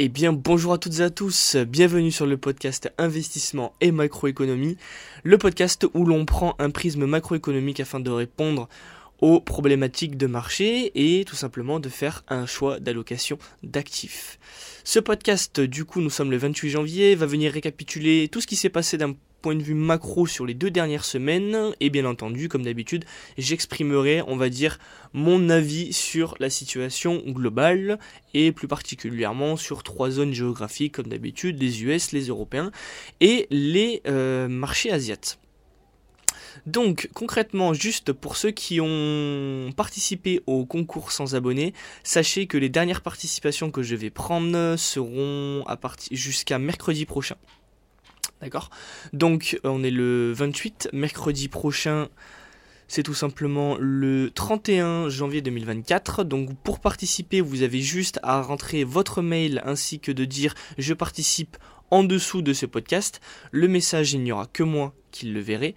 Eh bien, bonjour à toutes et à tous, bienvenue sur le podcast Investissement et Macroéconomie, le podcast où l'on prend un prisme macroéconomique afin de répondre aux problématiques de marché et tout simplement de faire un choix d'allocation d'actifs. Ce podcast, du coup, nous sommes le 28 janvier, va venir récapituler tout ce qui s'est passé d'un point de vue macro sur les deux dernières semaines et bien entendu comme d'habitude j'exprimerai on va dire mon avis sur la situation globale et plus particulièrement sur trois zones géographiques comme d'habitude les US, les Européens et les euh, marchés asiatiques. Donc concrètement, juste pour ceux qui ont participé au concours sans abonnés, sachez que les dernières participations que je vais prendre seront à partir jusqu'à mercredi prochain. D'accord Donc on est le 28, mercredi prochain, c'est tout simplement le 31 janvier 2024. Donc pour participer, vous avez juste à rentrer votre mail ainsi que de dire je participe en dessous de ce podcast. Le message, il n'y aura que moi qui le verrai.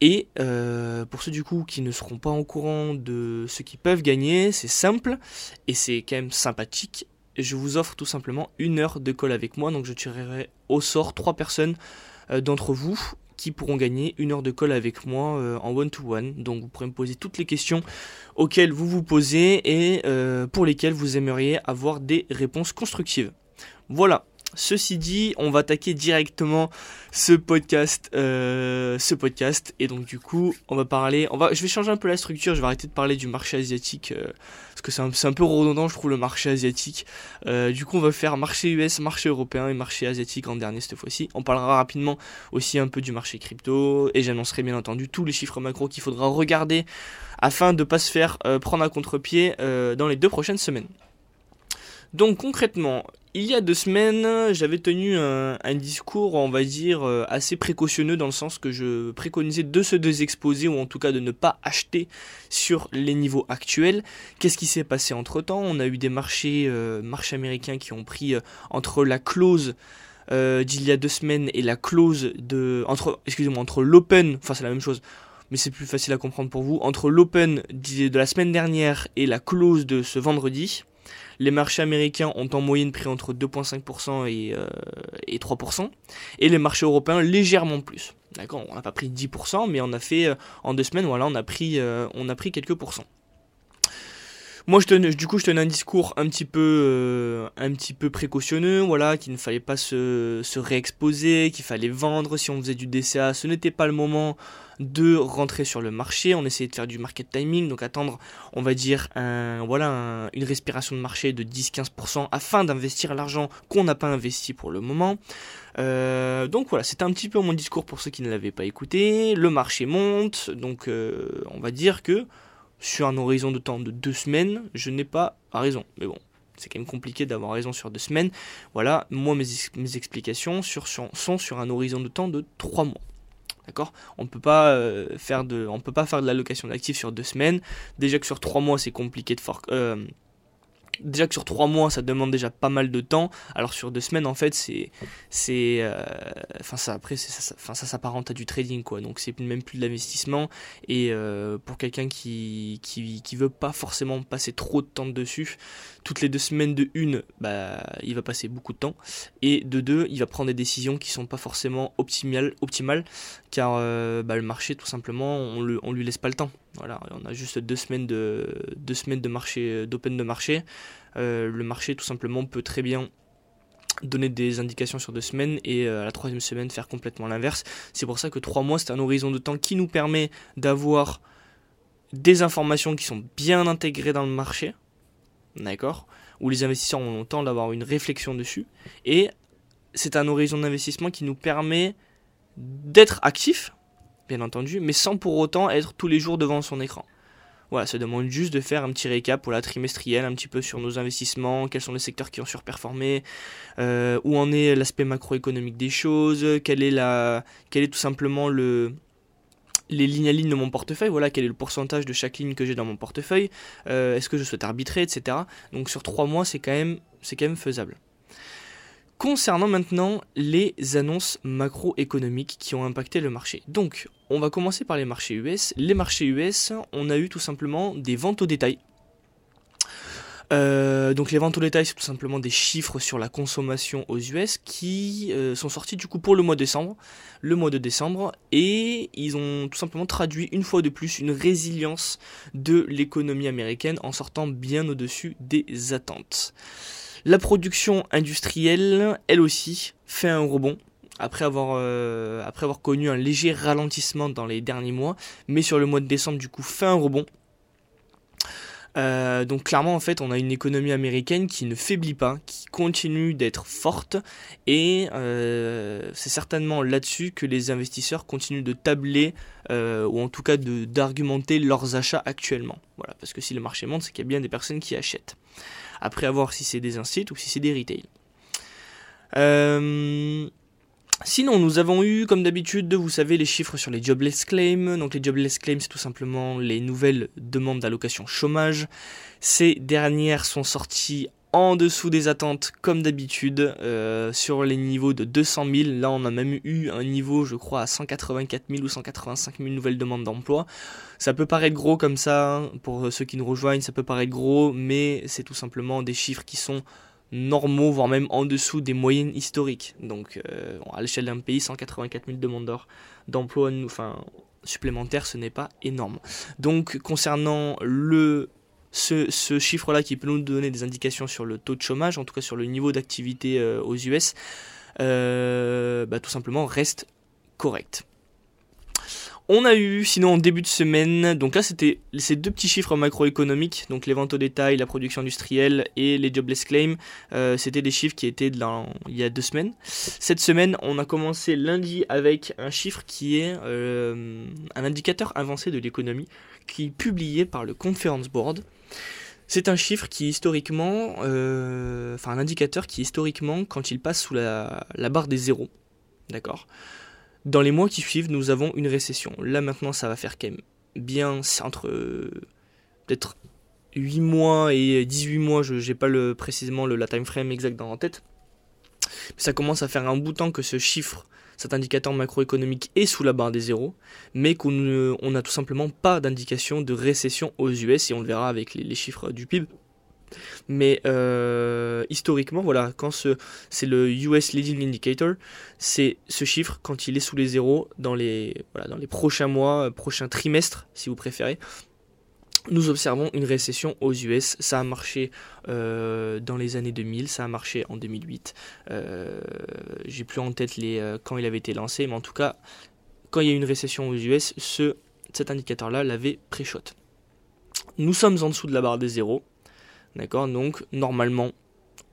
Et euh, pour ceux du coup qui ne seront pas au courant de ce qu'ils peuvent gagner, c'est simple et c'est quand même sympathique je vous offre tout simplement une heure de call avec moi. Donc je tirerai au sort trois personnes euh, d'entre vous qui pourront gagner une heure de call avec moi euh, en one-to-one. Donc vous pourrez me poser toutes les questions auxquelles vous vous posez et euh, pour lesquelles vous aimeriez avoir des réponses constructives. Voilà, Ceci dit, on va attaquer directement ce podcast, euh, ce podcast, et donc du coup, on va parler, je vais changer un peu la structure, je vais arrêter de parler du marché asiatique euh, parce que c'est un, peu redondant, je trouve le marché asiatique. Euh, du coup, on va faire marché US, marché européen et marché asiatique en dernier cette fois-ci. On parlera rapidement aussi un peu du marché crypto et j'annoncerai bien entendu tous les chiffres macro qu'il faudra regarder afin de pas se faire prendre à contre-pied dans les deux prochaines semaines. Donc concrètement, il y a deux semaines, j'avais tenu un, discours, on va dire, euh, assez précautionneux dans le sens que je préconisais de se désexposer ou en tout cas de ne pas acheter sur les niveaux actuels. Qu'est-ce qui s'est passé entre temps On a eu des marchés, euh, marchés américains qui ont pris euh, entre la clause d'il y a deux semaines et la clause de entre excusez-moi entre l'open, enfin c'est la même chose, mais c'est plus facile à comprendre pour vous, entre l'open de la semaine dernière et la clause de ce vendredi. Les marchés américains ont en moyenne pris entre 2,5% et, 3%. Euh, et les marchés européens légèrement plus. D'accord On n'a pas pris 10%, mais on a fait, euh, en deux semaines, voilà, on a pris, euh, on a pris quelques pourcents. Moi, je tenais, du coup, je tenais un discours un petit peu, un petit peu précautionneux, voilà, qu'il ne fallait pas se, se réexposer, qu'il fallait vendre si on faisait du DCA. Ce n'était pas le moment de rentrer sur le marché. On essayait de faire du market timing, donc attendre, on va dire, un, voilà, une respiration de marché de 10-15% afin d'investir l'argent qu'on n'a pas investi pour le moment. Euh, donc voilà, c'était un petit peu mon discours pour ceux qui ne l'avaient pas écouté. Le marché monte, donc euh, on va dire que sur un horizon de temps de deux semaines, je n'ai pas raison. Mais bon, c'est quand même compliqué d'avoir raison sur deux semaines. Voilà, moi mes, mes explications sur, sont sur un horizon de temps de trois mois. D'accord? On peut pas euh, faire de, peut pas faire de l'allocation d'actifs sur deux semaines. Déjà que sur trois mois c'est compliqué de for euh, déjà que sur trois mois ça demande déjà pas mal de temps. Alors sur deux semaines en fait c'est c'est euh, enfin ça après ça ça s'apparente à du trading quoi. Donc c'est même plus de l'investissement. Et euh, pour quelqu'un qui qui veut pas forcément passer trop de temps dessus toutes les deux semaines de une bah il va passer beaucoup de temps et de deux il va prendre des décisions qui sont pas forcément optimales optimales car euh, bah, le marché tout simplement on on lui laisse pas le temps on a juste deux semaines de, deux semaines de marché, d'open de marché. Euh, le marché, tout simplement, peut très bien donner des indications sur deux semaines et euh, à la troisième semaine faire complètement l'inverse. C'est pour ça que trois mois, c'est un horizon de temps qui nous permet d'avoir des informations qui sont bien intégrées dans le marché, d'accord Où les investisseurs ont le temps d'avoir une réflexion dessus. Et c'est un horizon d'investissement qui nous permet d'être actifs, bien entendu, mais sans pour autant être tous les jours devant son écran. Voilà, ça demande juste de faire un petit récap pour la trimestrielle, un petit peu sur nos investissements, quels sont les secteurs qui ont surperformé, euh, où en est l'aspect macroéconomique des choses, est, la, quel est tout simplement le, les lignes à ligne de mon portefeuille, voilà quel est le pourcentage de chaque ligne que j'ai dans mon portefeuille, euh, est-ce que je souhaite arbitrer, etc. Donc sur trois mois, c'est quand quand même faisable. Concernant maintenant les annonces macroéconomiques qui ont impacté le marché. Donc, on va commencer par les marchés US. Les marchés US, on a eu tout simplement des ventes au détail. Euh, donc les ventes au détail, c'est tout simplement des chiffres sur la consommation aux US qui euh, sont sortis du coup pour le mois de décembre, le mois de décembre, et ils ont tout simplement traduit une fois de plus une résilience de l'économie américaine en sortant bien au-dessus des attentes. La production industrielle, elle aussi, fait un rebond après avoir, euh, après avoir connu un léger ralentissement dans les derniers mois, mais sur le mois de décembre du coup fait un rebond. Euh, donc clairement en fait on a une économie américaine qui ne faiblit pas, qui continue d'être forte et euh, c'est certainement là-dessus que les investisseurs continuent de tabler ou en tout cas d'argumenter leurs achats actuellement. Voilà, parce que si le marché monte c'est qu'il y a bien des personnes qui achètent. Après à voir si c'est des instituts ou si c'est des retail. Euh, Sinon, nous avons eu, comme d'habitude, vous savez, les chiffres sur les jobless claims. Donc les jobless claims, c'est tout simplement les nouvelles demandes d'allocation chômage. Ces dernières sont sorties en dessous des attentes, comme d'habitude, euh, sur les niveaux de 200 000. Là, on a même eu un niveau, je crois, à 184 000 ou 185 000 nouvelles demandes d'emploi. Ça peut paraître gros comme ça, pour ceux qui nous rejoignent, ça peut paraître gros, mais c'est tout simplement des chiffres qui sont normaux, voire même en dessous des moyennes historiques. Donc euh, à l'échelle d'un pays, 184 000 demandeurs d'emploi supplémentaires, ce n'est pas énorme. Donc concernant le ce, chiffre-là qui peut nous donner des indications sur le taux de chômage, en tout cas sur le niveau d'activité euh, aux US, euh, bah, tout simplement reste correct. On a eu, sinon en début de semaine, donc là c'était ces deux petits chiffres macroéconomiques, donc les ventes au détail, la production industrielle et les jobless claims, euh, c'était des chiffres qui étaient il y a deux semaines. Cette semaine, on a commencé lundi avec un chiffre qui est euh, un indicateur avancé de l'économie, qui est publié par le Conference Board. C'est un chiffre qui historiquement, euh, un indicateur qui historiquement, quand il passe sous la barre des zéros, d'accord? Dans les mois qui suivent, nous avons une récession. Là maintenant, ça va faire quand même bien entre euh, peut-être 8 mois et 18 mois, je n'ai pas le, précisément le, la time frame exact dans la tête. Mais ça commence à faire un bout de temps que ce chiffre, cet indicateur macroéconomique est sous la barre des zéros, mais qu'on n'a tout simplement pas d'indication de récession aux US, et on le verra avec les chiffres du PIB mais euh, historiquement, voilà, quand c'est le US Leading Indicator, c'est ce chiffre quand il est sous les zéros dans les, voilà, dans les prochains mois, euh, prochains trimestres, si vous préférez. Nous observons une récession aux US. Ça a marché euh, dans les années 2000, ça a marché en 2008. J'ai plus en tête les, quand il avait été lancé, mais en tout cas, quand il y a une récession aux US, ce, cet indicateur-là l'avait pré-shot. Nous sommes en dessous de la barre des zéros, D'accord? Donc, normalement,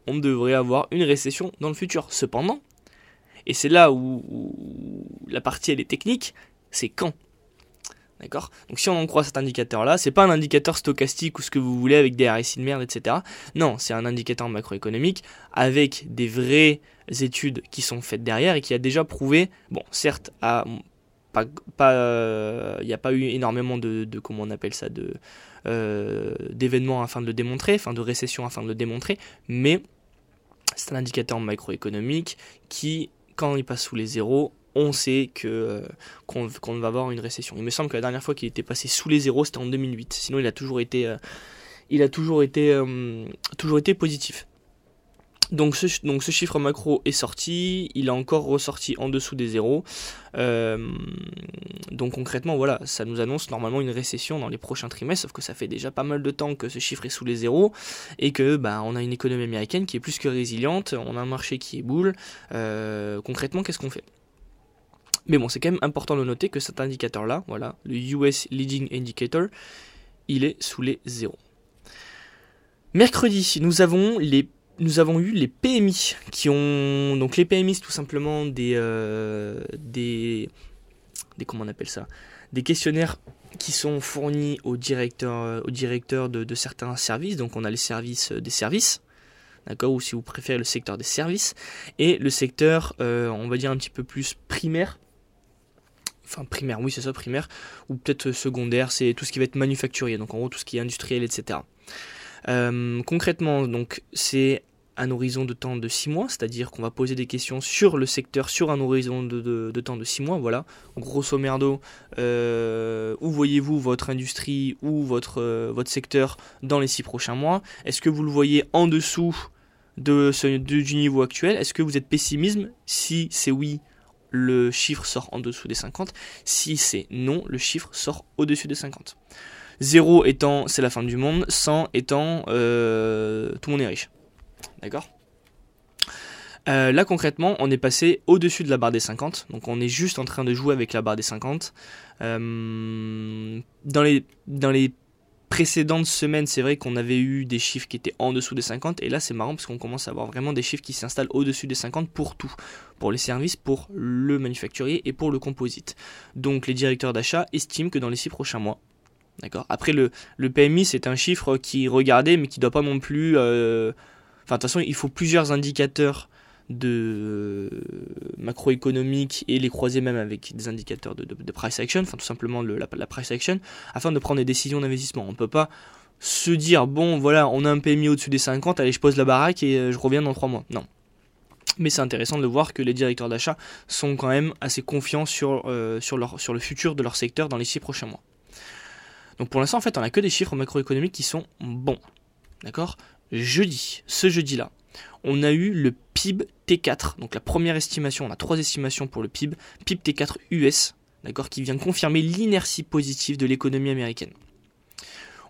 on devrait avoir une récession dans le futur. Cependant, et c'est là où, la partie elle est technique, c'est quand? D'accord? Donc si on en croit cet indicateur-là, c'est pas un indicateur stochastique ou ce que vous voulez avec des RSI de merde, etc. Non, c'est un indicateur macroéconomique avec des vraies études qui sont faites derrière et qui a déjà prouvé, bon, certes, à pas, euh, il n'y a pas eu énormément de, de, comment on appelle ça, de euh, d'événements afin de le démontrer, enfin de récession afin de le démontrer, mais c'est un indicateur macroéconomique qui, quand il passe sous les zéros, on sait que euh, qu'on va avoir une récession. Il me semble que la dernière fois qu'il était passé sous les zéros, c'était en 2008. Sinon, il a toujours été, il a toujours été, toujours été positif. Donc ce, donc ce, chiffre macro est sorti, il a encore ressorti en dessous des zéros. Euh, donc concrètement, voilà, ça nous annonce normalement une récession dans les prochains trimestres, sauf que ça fait déjà pas mal de temps que ce chiffre est sous les zéros et que bah, on a une économie américaine qui est plus que résiliente, on a un marché qui est boule. Euh, concrètement, qu'est-ce qu'on fait? Mais bon, c'est quand même important de noter que cet indicateur-là, voilà, le US Leading Indicator, il est sous les zéros. Mercredi, nous avons les nous avons eu les PMI qui ont donc les PMI c'est tout simplement des euh, des des comment on appelle ça? Des questionnaires qui sont fournis aux directeurs de, certains services. Donc on a les services des services d'accord ou si vous préférez le secteur des services. Et le secteur euh, on va dire un petit peu plus primaire. Enfin primaire oui c'est ça primaire. Ou peut-être secondaire c'est tout ce qui va être manufacturier. Donc en gros tout ce qui est industriel etc euh, concrètement, donc c'est un horizon de temps de 6 mois, c'est-à-dire qu'on va poser des questions sur le secteur sur un horizon de, temps de 6 mois. Voilà, grosso merdo, euh, où voyez-vous votre industrie ou votre, euh, secteur dans les 6 prochains mois? Est-ce que vous le voyez en dessous de ce, du niveau actuel? Est-ce que vous êtes pessimisme Si c'est oui, le chiffre sort en dessous des 50. Si c'est non, le chiffre sort au-dessus des 50. 0 étant c'est la fin du monde, 100 étant euh, tout le monde est riche. D'accord? Euh, là concrètement, on est passé au-dessus de la barre des 50, donc on est juste en train de jouer avec la barre des 50. Euh, dans, les, dans les précédentes semaines, c'est vrai qu'on avait eu des chiffres qui étaient en dessous des 50, et là c'est marrant parce qu'on commence à avoir vraiment des chiffres qui s'installent au-dessus des 50 pour tout, pour les services, pour le manufacturier et pour le composite. Donc les directeurs d'achat estiment que dans les 6 prochains mois, D'accord. Après, le, PMI, c'est un chiffre qui est regardé, mais qui ne doit pas non plus. Euh, enfin, de toute façon, il faut plusieurs indicateurs de euh, macroéconomique et les croiser même avec des indicateurs de, price action, enfin tout simplement le, la, price action, afin de prendre des décisions d'investissement. On ne peut pas se dire, bon voilà, on a un PMI au-dessus des 50, allez, je pose la baraque et euh, je reviens dans 3 mois. Non. Mais c'est intéressant de voir que les directeurs d'achat sont quand même assez confiants sur, sur, sur le futur de leur secteur dans les 6 prochains mois. Donc pour l'instant, en fait, on n'a que des chiffres macroéconomiques qui sont bons. D'accord? Jeudi, ce jeudi-là, on a eu le PIB T4, donc la première estimation, on a trois estimations pour le PIB, PIB T4 US, d'accord, qui vient confirmer l'inertie positive de l'économie américaine.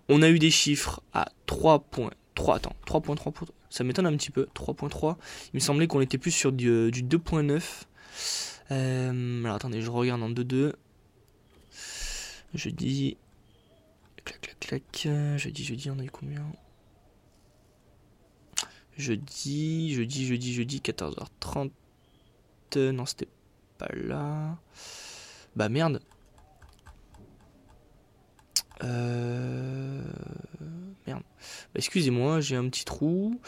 On a eu des chiffres à 3.3, attends, 3.3, ça m'étonne un petit peu, 3.3, il me semblait qu'on était plus sur du, 2.9. Euh, alors attendez, je regarde en 2.2. Je dis clac, clac, clac. Jeudi, jeudi, on a eu combien? Jeudi, jeudi, jeudi, jeudi, 14h30. Non, c'était pas là. Bah merde. Euh... Merde. Bah, excusez-moi, j'ai un petit trou.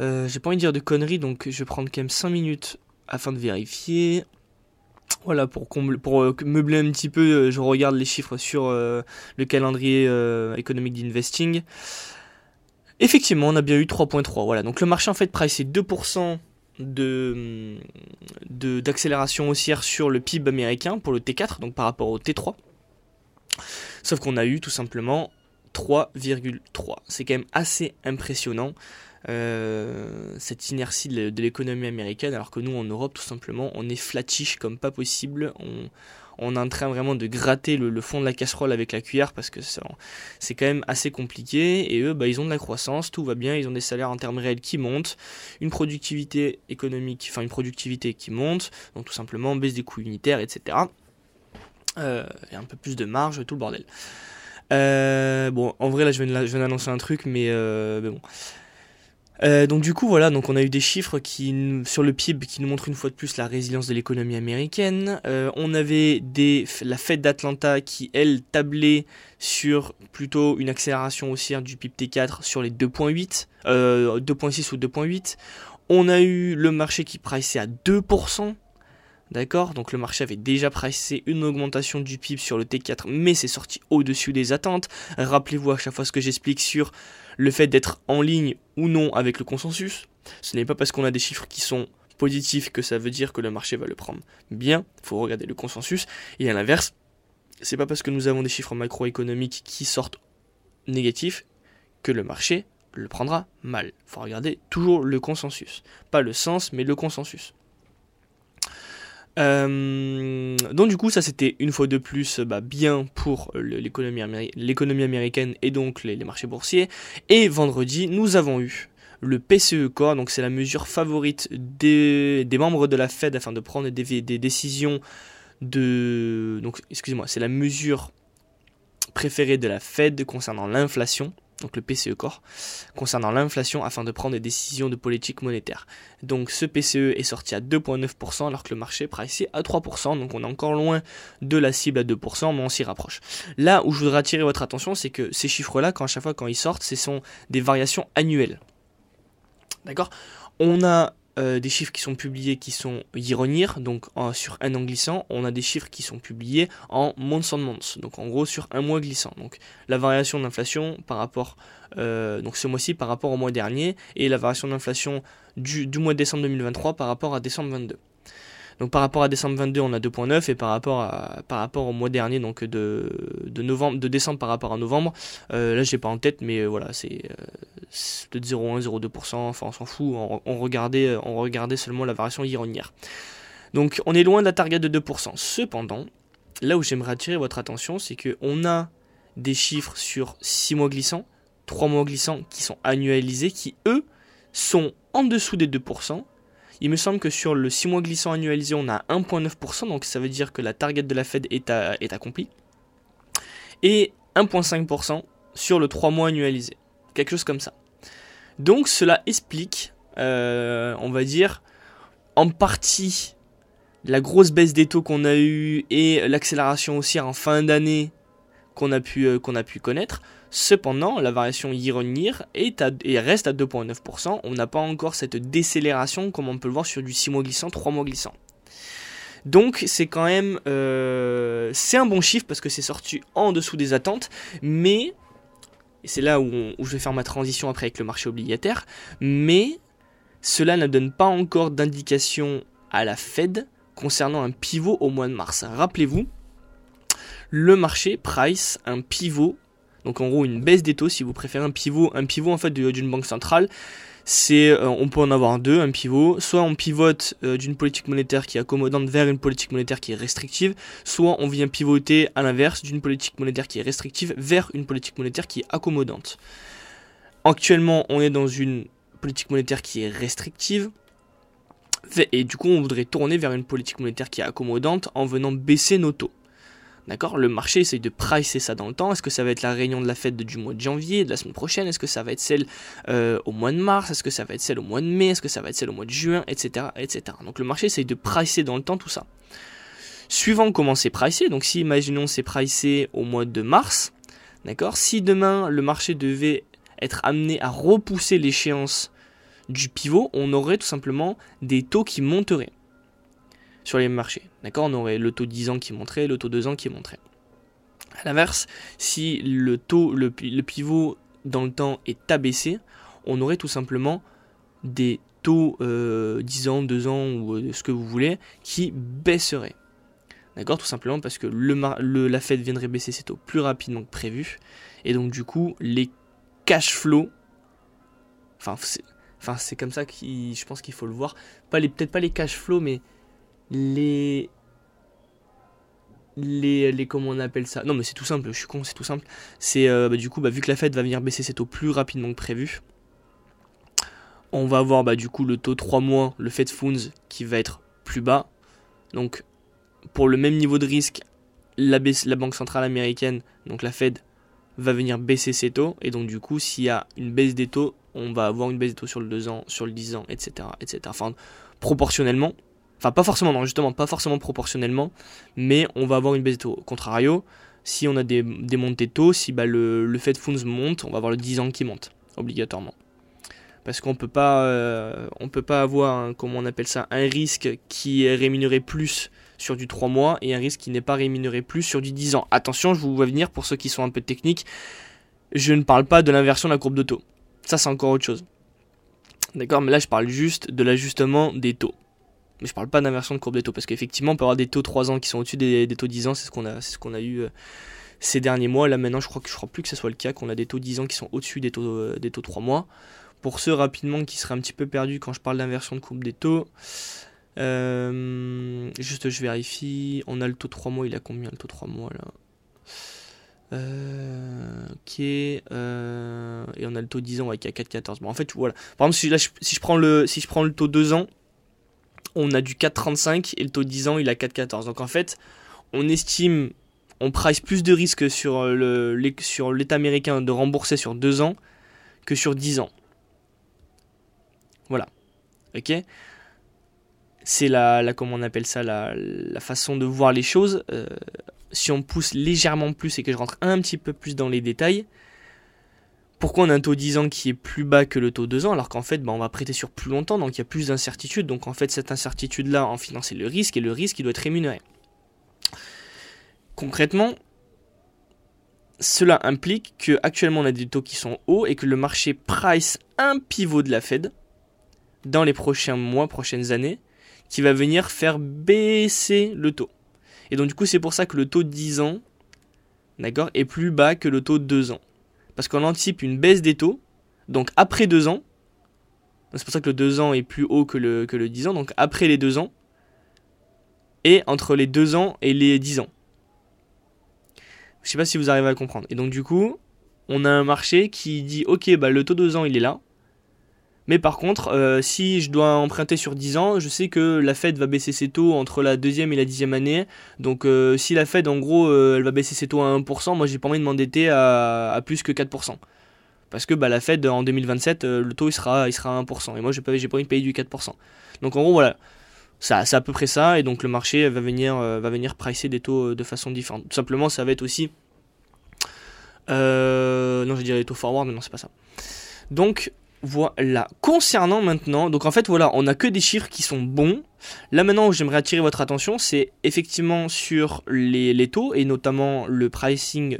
Euh, j'ai pas envie de dire de conneries, donc je vais prendre quand même 5 minutes afin de vérifier. Voilà, pour, pour euh, meubler un petit peu, euh, je regarde les chiffres sur euh, le calendrier économique d'investing. Effectivement, on a bien eu 3.3. Voilà, donc le marché en fait pricé 2% de, de, d'accélération haussière sur le PIB américain pour le T4, donc par rapport au T3. Sauf qu'on a eu tout simplement 3,3. C'est quand même assez impressionnant. Euh, cette inertie de l'économie américaine, alors que nous en Europe, tout simplement, on est flatiche comme pas possible. On, est en train vraiment de gratter le, fond de la casserole avec la cuillère parce que c'est quand même assez compliqué. Et eux, bah, ils ont de la croissance, tout va bien, ils ont des salaires en termes réels qui montent, une productivité économique, enfin une productivité qui monte, donc tout simplement baisse des coûts unitaires, etc. Euh, et un peu plus de marge, tout le bordel. Euh, bon, en vrai, là, je viens, d'annoncer un truc, mais bon. Euh, donc du coup voilà, donc on a eu des chiffres qui sur le PIB qui nous montrent une fois de plus la résilience de l'économie américaine. Euh, on avait la Fed d'Atlanta qui elle tablait sur plutôt une accélération haussière du PIB T4 sur les 2.8, euh, 2.6 ou 2.8. On a eu le marché qui priceait à 2%. D'accord? Donc le marché avait déjà pricé une augmentation du PIB sur le T4, mais c'est sorti au-dessus des attentes. Rappelez-vous à chaque fois ce que j'explique sur le fait d'être en ligne ou non avec le consensus. Ce n'est pas parce qu'on a des chiffres qui sont positifs que ça veut dire que le marché va le prendre bien. Il faut regarder le consensus. Et à l'inverse, c'est pas parce que nous avons des chiffres macroéconomiques qui sortent négatifs que le marché le prendra mal. Il faut regarder toujours le consensus. Pas le sens, mais le consensus. Euh, donc du coup ça c'était une fois de plus bah, bien pour l'économie américaine et donc les, marchés boursiers. Et vendredi nous avons eu le PCE Core, donc c'est la mesure favorite des, membres de la Fed afin de prendre des, des décisions de... Donc excusez-moi, c'est la mesure préférée de la Fed concernant l'inflation donc le PCE Core, concernant l'inflation afin de prendre des décisions de politique monétaire. Donc ce PCE est sorti à 2,9% alors que le marché pricé à 3%, donc on est encore loin de la cible à 2%, mais on s'y rapproche. Là où je voudrais attirer votre attention, c'est que ces chiffres-là, quand à chaque fois quand ils sortent, ce sont des variations annuelles. D'accord? On a euh, des chiffres qui sont publiés qui sont year donc sur un an glissant, on a des chiffres qui sont publiés en months on months, donc en gros sur un mois glissant. Donc la variation d'inflation par rapport, euh, donc ce mois-ci par rapport au mois dernier, et la variation d'inflation du, du mois de décembre 2023 par rapport à décembre 22. Donc par rapport à décembre 22, on a 2.9 et par rapport à, par rapport au mois dernier, donc de, de novembre, de décembre par rapport à novembre, euh, là j'ai pas en tête, mais euh, voilà, c'est euh, peut-être 0,1, 0,2%, enfin on s'en fout, on, regardait, on regardait seulement la variation ironière. Donc on est loin de la target de 2%. Cependant, là où j'aimerais attirer votre attention, c'est que on a des chiffres sur 6 mois glissants, 3 mois glissants qui sont annualisés, qui eux sont en dessous des 2%, il me semble que sur le 6 mois glissant annualisé, on a 1,9%, donc ça veut dire que la target de la Fed est, accomplie. Et 1,5% sur le 3 mois annualisé. Quelque chose comme ça. Donc cela explique, euh, on va dire, en partie la grosse baisse des taux qu'on a eu et l'accélération haussière en fin d'année qu'on a, euh, qu'on a pu connaître. Cependant, la variation year-on-year est et reste à 2,9%. On n'a pas encore cette décélération comme on peut le voir sur du 6 mois glissant, 3 mois glissant. Donc c'est quand même euh, c'est un bon chiffre parce que c'est sorti en dessous des attentes, mais c'est là où, où, je vais faire ma transition après avec le marché obligataire, mais cela ne donne pas encore d'indication à la Fed concernant un pivot au mois de mars. Rappelez-vous, le marché price un pivot donc en gros une baisse des taux si vous préférez un pivot, un pivot en fait d'une banque centrale. C'est, euh, on peut en avoir deux, un pivot. Soit on pivote euh, d'une politique monétaire qui est accommodante vers une politique monétaire qui est restrictive, soit on vient pivoter à l'inverse d'une politique monétaire qui est restrictive vers une politique monétaire qui est accommodante. Actuellement, on est dans une politique monétaire qui est restrictive. Et du coup, on voudrait tourner vers une politique monétaire qui est accommodante en venant baisser nos taux. D'accord? Le marché essaye de pricer ça dans le temps. Est-ce que ça va être la réunion de la fête du mois de janvier, de la semaine prochaine? Est-ce que ça va être celle euh, au mois de mars? Est-ce que ça va être celle au mois de mai? Est-ce que ça va être celle au mois de juin? Etc. etc. Donc le marché essaye de pricer dans le temps tout ça. Suivant comment c'est pricé, donc si imaginons c'est pricé au mois de mars, d'accord? Si demain le marché devait être amené à repousser l'échéance du pivot, on aurait tout simplement des taux qui monteraient sur les marchés. D'accord? On aurait le taux 10 ans qui monterait, le taux 2 ans qui monterait. A l'inverse, si le taux, le, pivot dans le temps est abaissé, on aurait tout simplement des taux 10 euh, ans, 2 ans ou euh, ce que vous voulez qui baisseraient. D'accord? Tout simplement parce que le, la Fed viendrait baisser ses taux plus rapidement que prévu. Et donc du coup, les cash flows, enfin c'est comme ça que je pense qu'il faut le voir. Peut-être pas les cash flows, mais les les, les comment on appelle ça? Non mais c'est tout simple je suis con c'est tout simple. C'est euh, bah, du coup bah, vu que la Fed va venir baisser ses taux plus rapidement que prévu. On va avoir bah, du coup le taux 3 mois le Fed Funds qui va être plus bas. Donc pour le même niveau de risque la, la banque centrale américaine donc la Fed va venir baisser ses taux. Et donc du coup s'il y a une baisse des taux on va avoir une baisse des taux sur le 2 ans sur le 10 ans etc etc enfin proportionnellement Enfin, pas forcément, non, justement, pas forcément proportionnellement, mais on va avoir une baisse de taux. Contrario, si on a des, montées de taux, si bah, le, le Fed Funds monte, on va avoir le 10 ans qui monte, obligatoirement. Parce qu'on peut euh, peut pas avoir, comment on appelle ça, un risque qui est rémunéré plus sur du 3 mois et un risque qui n'est pas rémunéré plus sur du 10 ans. Attention, je vous vois venir pour ceux qui sont un peu techniques, je ne parle pas de l'inversion de la courbe de taux. Ça, c'est encore autre chose. D'accord Mais là, je parle juste de l'ajustement des taux. Mais je parle pas d'inversion de courbe des taux, parce qu'effectivement, on peut avoir des taux 3 ans qui sont au-dessus des, taux 10 ans, c'est ce qu'on a, ce a eu euh, ces derniers mois. Là maintenant, je crois que je crois plus que ce soit le cas, qu'on a des taux 10 ans qui sont au-dessus des taux, euh, des taux 3 mois. Pour ceux rapidement qui seraient un petit peu perdus quand je parle d'inversion de courbe des taux, euh, juste je vérifie, on a le taux 3 mois, il a combien le taux 3 mois là? Ok. et on a le taux 10 ans qui est à 4,14. Bon, en fait, voilà. Par exemple, si, je prends le, si je prends le taux 2 ans, on a du 4,35 et le taux 10 ans il a 4,14. Donc en fait, on estime, on price plus de risques sur le sur l'État américain de rembourser sur 2 ans que sur 10 ans. Voilà. Ok? C'est la, la, comment on appelle ça, la, la façon de voir les choses. Euh, si on pousse légèrement plus et que je rentre un petit peu plus dans les détails, pourquoi on a un taux 10 ans qui est plus bas que le taux 2 ans alors qu'en fait bah, on va prêter sur plus longtemps donc il y a plus d'incertitude donc en fait cette incertitude là en finance c'est le risque et le risque il doit être rémunéré. Concrètement, cela implique que actuellement on a des taux qui sont hauts et que le marché price un pivot de la Fed dans les prochains mois, prochaines années, qui va venir faire baisser le taux. Et donc du coup c'est pour ça que le taux de 10 ans d'accord, est plus bas que le taux de 2 ans. Parce qu'on anticipe une baisse des taux, donc après 2 ans, c'est pour ça que le 2 ans est plus haut que le, que le 10 ans, donc après les 2 ans, et entre les 2 ans et les 10 ans. Je sais pas si vous arrivez à comprendre. Et donc du coup, on a un marché qui dit ok bah le taux de 2 ans il est là. Mais par contre, euh, si je dois emprunter sur 10 ans, je sais que la Fed va baisser ses taux entre la deuxième et la dixième année. Donc euh, si la Fed en gros euh, elle va baisser ses taux à 1%, moi j'ai pas envie de m'endetter à, plus que 4%. Parce que bah, la Fed en 2027, le taux il sera, il sera à 1%. Et moi j'ai pas, pas envie de payer du 4%. Donc en gros voilà, c'est à peu près ça, et donc le marché va venir, va venir pricer des taux de façon différente. Tout simplement, ça va être aussi. Non, je dirais les taux forward, mais non, c'est pas ça. Donc, voilà. Concernant maintenant, donc en fait, voilà, on a que des chiffres qui sont bons. Là maintenant où j'aimerais attirer votre attention, c'est effectivement sur les, les, taux, et notamment le pricing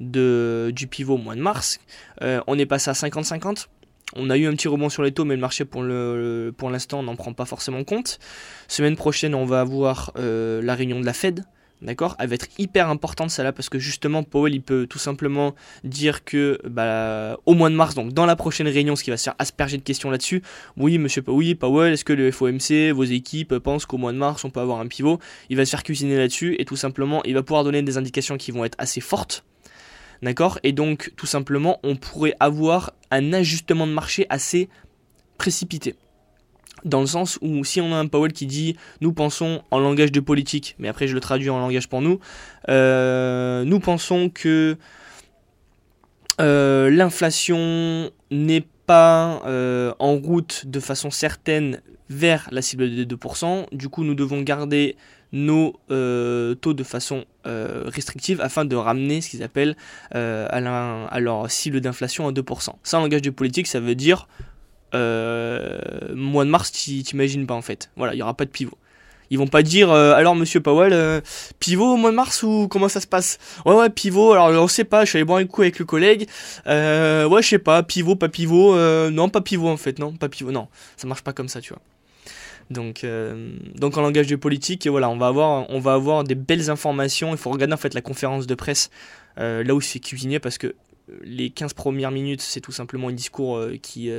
de, du pivot au mois de mars. on est passé à 50-50. On a eu un petit rebond sur les taux, mais le marché pour l'instant n'en prend pas forcément compte. Semaine prochaine, on va avoir euh, la réunion de la Fed. D'accord. Elle va être hyper importante celle-là parce que justement Powell il peut tout simplement dire que bah, au mois de mars, donc dans la prochaine réunion, ce qui va se faire asperger de questions là-dessus, oui monsieur oui, Powell, est-ce que le FOMC, vos équipes pensent qu'au mois de mars on peut avoir un pivot? Il va se faire cuisiner là-dessus et tout simplement il va pouvoir donner des indications qui vont être assez fortes. D'accord? Et donc, tout simplement, on pourrait avoir un ajustement de marché assez précipité. Dans le sens où si on a un Powell qui dit nous pensons en langage de politique, mais après je le traduis en langage pour nous, euh, nous pensons que euh, l'inflation n'est pas euh, en route de façon certaine vers la cible de 2%. Du coup, nous devons garder nos taux de façon restrictive afin de ramener ce qu'ils appellent euh, à, leur cible d'inflation à 2%. Ça, en langage de politique, ça veut dire mois de mars, t'imagines pas en fait. Voilà, il n'y aura pas de pivot. Ils vont pas dire alors monsieur Powell pivot au mois de mars ou comment ça se passe? Ouais ouais pivot alors on sait pas je suis allé boire un coup avec le collègue ouais je sais pas pivot pas pivot non pas pivot en fait non pas pivot non ça marche pas comme ça tu vois donc, euh, donc en langage de politique, voilà, on va avoir, on va avoir des belles informations. Il faut regarder en fait la conférence de presse euh, là où se fait parce que les 15 premières minutes, c'est tout simplement un discours euh, qui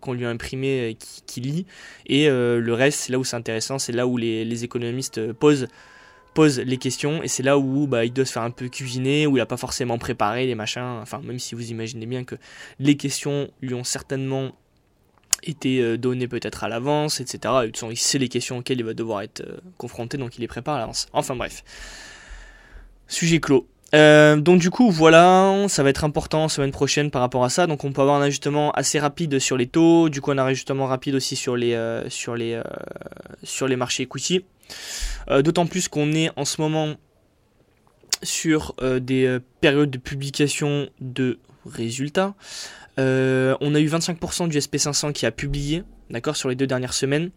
qu'on lui a imprimé, et qui, lit, et le reste, c'est là où c'est intéressant, c'est là où les, économistes posent les questions et c'est là où bah, il doit se faire un peu cuisiner, où il n'a pas forcément préparé les machins, enfin même si vous imaginez bien que les questions lui ont certainement été euh, donné peut-être à l'avance, etc. il sait les questions auxquelles il va devoir être euh, confronté, donc il les prépare à l'avance. Enfin bref. Sujet clos. Euh, donc du coup voilà, ça va être important semaine prochaine par rapport à ça. Donc on peut avoir un ajustement assez rapide sur les taux, du coup un ajustement rapide aussi sur les sur les sur les marchés equity. D'autant plus qu'on est en ce moment sur des périodes de publication de résultats. Euh, on a eu 25% du SP500 qui a publié, d'accord, sur les deux dernières semaines.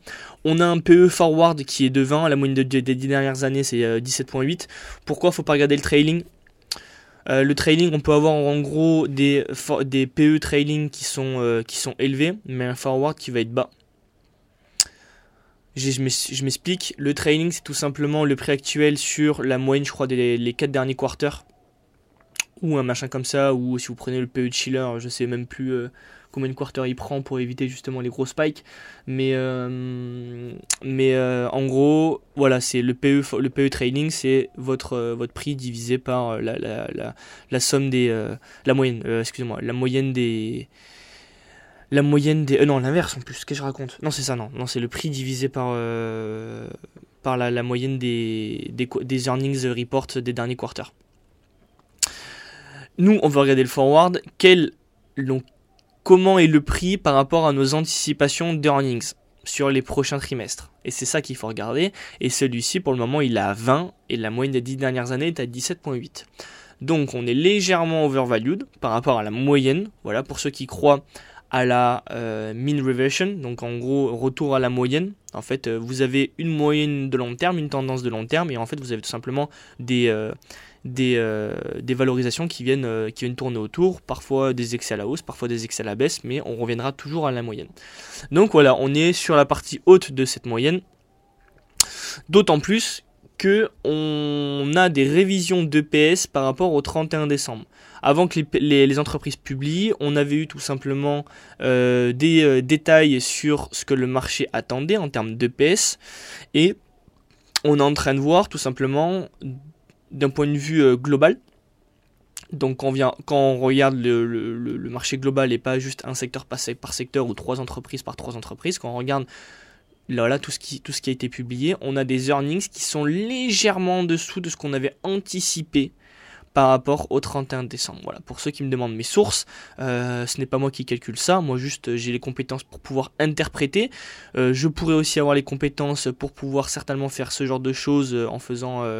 On a un PE forward qui est de 20, la moyenne des 10 dernières années c'est 17.8. Euh, Pourquoi faut pas regarder le trailing? Euh, le trailing, on peut avoir en gros des, des PE trailing qui sont, qui sont élevés, mais un forward qui va être bas. Je, m'explique, le trailing c'est tout simplement le prix actuel sur la moyenne, je crois, des les 4 derniers quarters ou un machin comme ça, ou si vous prenez le PE de Schiller, je sais même plus euh, combien de il prend pour éviter justement les gros spikes. Mais, euh, mais euh, en gros, voilà, c'est le PE, le PE trading, c'est votre, votre prix divisé par la, la, la, la somme des. la moyenne, excusez-moi, la moyenne des. La moyenne des. non, l'inverse en plus, qu'est-ce que je raconte? Non, c'est ça, non. Non, c'est le prix divisé par, par la, la moyenne des, des, des earnings report des derniers quarters. Nous, on veut regarder le forward. Quel, donc, comment est le prix par rapport à nos anticipations d'earnings sur les prochains trimestres Et c'est ça qu'il faut regarder. Et celui-ci, pour le moment, il est à 20 et la moyenne des 10 dernières années est à 17.8. Donc on est légèrement overvalued par rapport à la moyenne. Voilà, pour ceux qui croient à la euh, mean reversion, donc en gros retour à la moyenne. En fait, euh, vous avez une moyenne de long terme, une tendance de long terme, et en fait vous avez tout simplement des, euh, des, des, valorisations qui viennent, qui viennent tourner autour, parfois des excès à la hausse, parfois des excès à la baisse, mais on reviendra toujours à la moyenne. Donc voilà, on est sur la partie haute de cette moyenne. D'autant plus que on a des révisions d'EPS par rapport au 31 décembre. Avant que les, entreprises publient, on avait eu tout simplement euh, des euh, détails sur ce que le marché attendait en termes d'EPS et on est en train de voir tout simplement d'un point de vue euh, global. Donc quand on, regarde le, marché global et pas juste un secteur par secteur ou trois entreprises par trois entreprises, quand on regarde là, tout ce qui a été publié, on a des earnings qui sont légèrement en dessous de ce qu'on avait anticipé par rapport au 31 décembre. Voilà, pour ceux qui me demandent mes sources, euh, ce n'est pas moi qui calcule ça, moi juste j'ai les compétences pour pouvoir interpréter. Euh, je pourrais aussi avoir les compétences pour pouvoir certainement faire ce genre de choses euh, en faisant,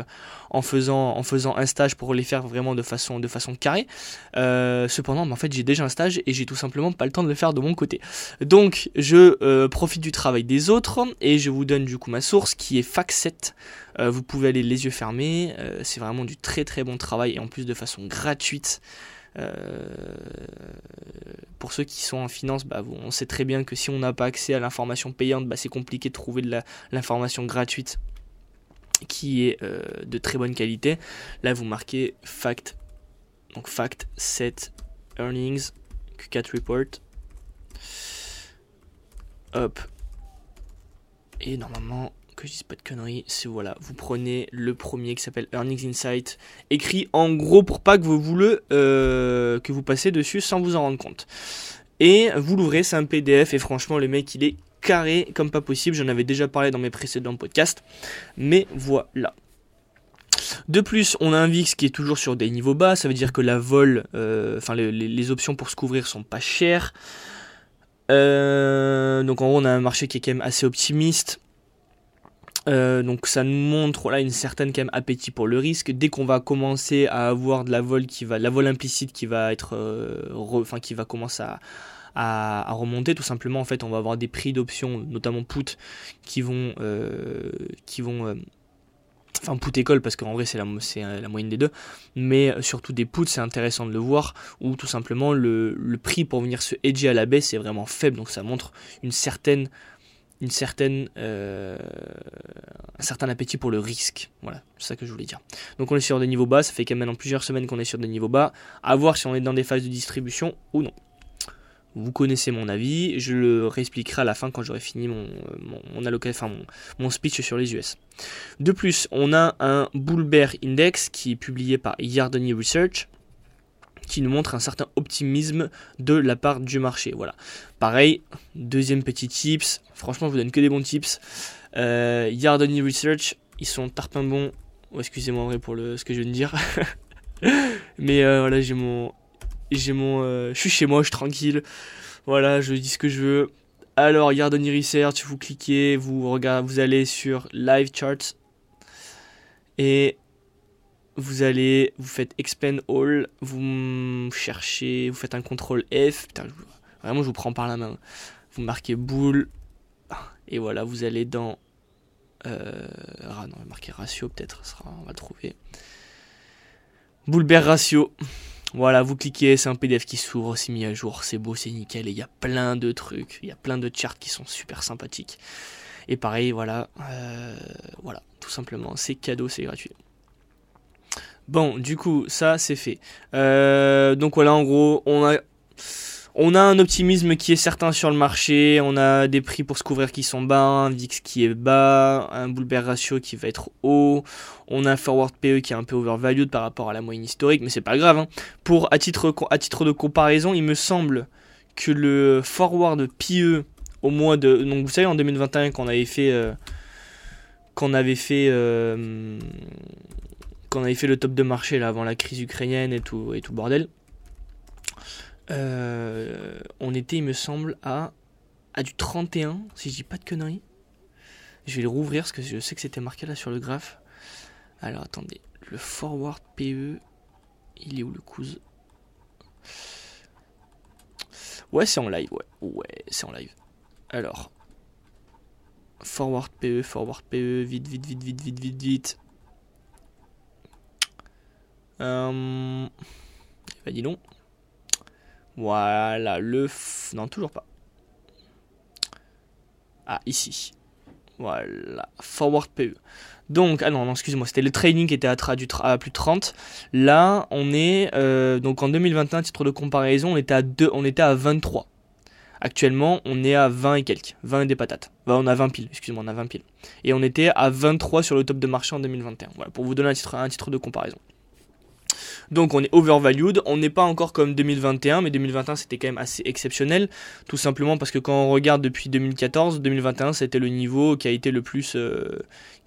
un stage pour les faire vraiment de façon, de façon carrée. cependant, en fait, j'ai déjà un stage et j'ai tout simplement pas le temps de le faire de mon côté. Donc, je profite du travail des autres et je vous donne du coup ma source qui est FAC7. Euh, vous pouvez aller les yeux fermés. Euh, c'est vraiment du très très bon travail et en plus de façon gratuite. Euh, pour ceux qui sont en finance, bah, on sait très bien que si on n'a pas accès à l'information payante, bah, c'est compliqué de trouver de l'information gratuite qui est de très bonne qualité. Là, vous marquez fact, donc fact, set, earnings, Q4 report. Hop. Et normalement, que je dise pas de conneries, c'est voilà, vous prenez le premier qui s'appelle Earnings Insight, écrit en gros pour pas que vous voulez euh, que vous passez dessus sans vous en rendre compte. Et vous l'ouvrez, c'est un PDF et franchement le mec il est carré comme pas possible, j'en avais déjà parlé dans mes précédents podcasts, mais voilà. De plus, on a un VIX qui est toujours sur des niveaux bas, ça veut dire que la vol, euh, enfin les, options pour se couvrir sont pas chères. Euh, donc en gros, on a un marché qui est quand même assez optimiste. Euh, donc ça nous montre là une certaine quand même appétit pour le risque. Dès qu'on va commencer à avoir de la vol qui va, la vol implicite qui va être, euh, enfin qui va commencer à, à, remonter, tout simplement en fait, on va avoir des prix d'options, notamment put, qui vont, euh, qui vont enfin put école parce qu'en vrai c'est la, moyenne des deux, mais surtout des puts, c'est intéressant de le voir, où tout simplement le, le prix pour venir se hedger à la baisse est vraiment faible, donc ça montre une certaine une euh, un certain appétit pour le risque. Voilà, c'est ça que je voulais dire. Donc on est sur des niveaux bas, ça fait quand même maintenant plusieurs semaines qu'on est sur des niveaux bas. À voir si on est dans des phases de distribution ou non. Vous connaissez mon avis, je le réexpliquerai à la fin quand j'aurai fini mon, mon, mon, speech sur les US. De plus, on a un Bull Bear Index qui est publié par Yardney Research qui nous montre un certain optimisme de la part du marché. Voilà. Pareil, deuxième petit tips. Franchement, je vous donne que des bons tips. Euh, Research, ils sont tarpin bons. Oh, excusez-moi vrai pour ce que je viens de dire. Mais euh, voilà, j'ai mon. J'ai mon. Euh, je suis chez moi, je suis tranquille. Voilà, je dis ce que je veux. Alors, Yardney Research, vous cliquez, vous regardez, vous allez sur Live Charts. Et vous allez, vous faites expand all, vous cherchez, vous faites un contrôle F, putain, vraiment je vous prends par la main. Vous marquez boule, et voilà, vous allez dans, ah non, marquer ratio peut-être, on va trouver. Boulebert ratio. Voilà, vous cliquez, c'est un PDF qui s'ouvre, c'est mis à jour, c'est beau, c'est nickel, et il y a plein de trucs, il y a plein de charts qui sont super sympathiques. Et pareil, voilà, euh, voilà, tout simplement, c'est cadeau, c'est gratuit. Bon, du coup, ça c'est fait. Euh, donc voilà, en gros, on a, on a un optimisme qui est certain sur le marché. On a des prix pour se couvrir qui sont bas, un VIX qui est bas, un bull ratio qui va être haut. On a un forward PE qui est un peu overvalued par rapport à la moyenne historique, mais c'est pas grave. Hein. Pour à titre, à titre de comparaison, il me semble que le forward PE au mois de, donc vous savez en 2021 qu'on avait fait, euh, qu'on avait fait. Euh, on avait fait le top de marché là avant la crise ukrainienne et tout et tout bordel. Euh, on était, il me semble, à, à du 31, si je dis pas de conneries. Je vais le rouvrir parce que je sais que c'était marqué là sur le graphe. Alors attendez, le forward PE. Il est où le cousin? Ouais, c'est en live, ouais. Ouais, c'est en live. Alors. Forward PE, forward PE, vite, vite, vite, vite, vite, vite, vite. Euh... Bah dis donc. Voilà, le... Non, toujours pas. Ah, ici. Voilà, forward PE. Donc, ah non, non excusez-moi, c'était le training qui était à, à, plus de 30. Là, on est, euh, donc en 2021, titre de comparaison, on était à, 2, on était à 23. Actuellement, on est à 20 et quelques, 20 et des patates. on a 20 piles, excusez-moi, on a 20 piles. Et on était à 23 sur le top de marché en 2021. Voilà, pour vous donner un titre, un titre de comparaison. Donc on est overvalued, on n'est pas encore comme 2021, mais 2021 c'était quand même assez exceptionnel, tout simplement parce que quand on regarde depuis 2014, 2021 c'était le niveau qui a été le plus, euh,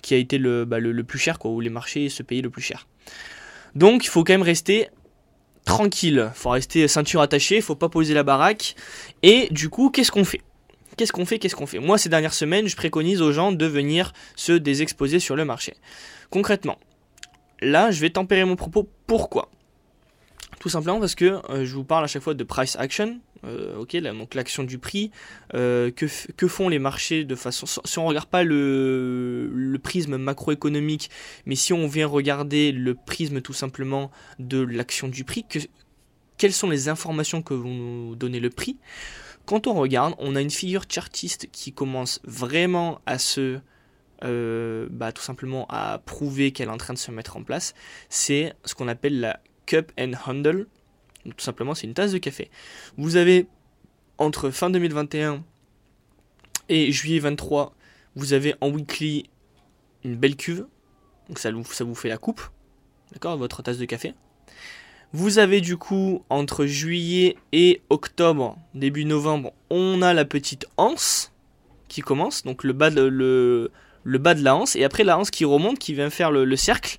qui a été le, bah, le, plus cher, quoi, où les marchés se payaient le plus cher. Donc il faut quand même rester tranquille, il faut rester ceinture attachée, faut pas poser la baraque. Et du coup, qu'est-ce qu'on fait? Qu'est-ce qu'on fait? Qu'est-ce qu'on fait? Moi, ces dernières semaines, je préconise aux gens de venir se désexposer sur le marché. Concrètement, là, je vais tempérer mon propos. Pourquoi? Tout simplement parce que euh, je vous parle à chaque fois de price action. Euh, ok, donc l'action du prix. Euh, que, que, font les marchés de façon. Si on ne regarde pas le, le, prisme macroéconomique, mais si on vient regarder le prisme tout simplement de l'action du prix, que, quelles sont les informations que vont nous donner le prix? Quand on regarde, on a une figure chartiste qui commence vraiment à se euh, bah, tout simplement à prouver qu'elle est en train de se mettre en place, c'est ce qu'on appelle la cup and handle. tout simplement, c'est une tasse de café. Vous avez entre fin 2021 et juillet 23, vous avez en weekly une belle cuve. Donc ça, ça vous fait la coupe. D'accord Votre tasse de café. Vous avez du coup entre juillet et octobre, début novembre, on a la petite anse qui commence. Donc le bas de, le, le bas de la hanse, et après la hanse qui remonte, qui vient faire le, cercle,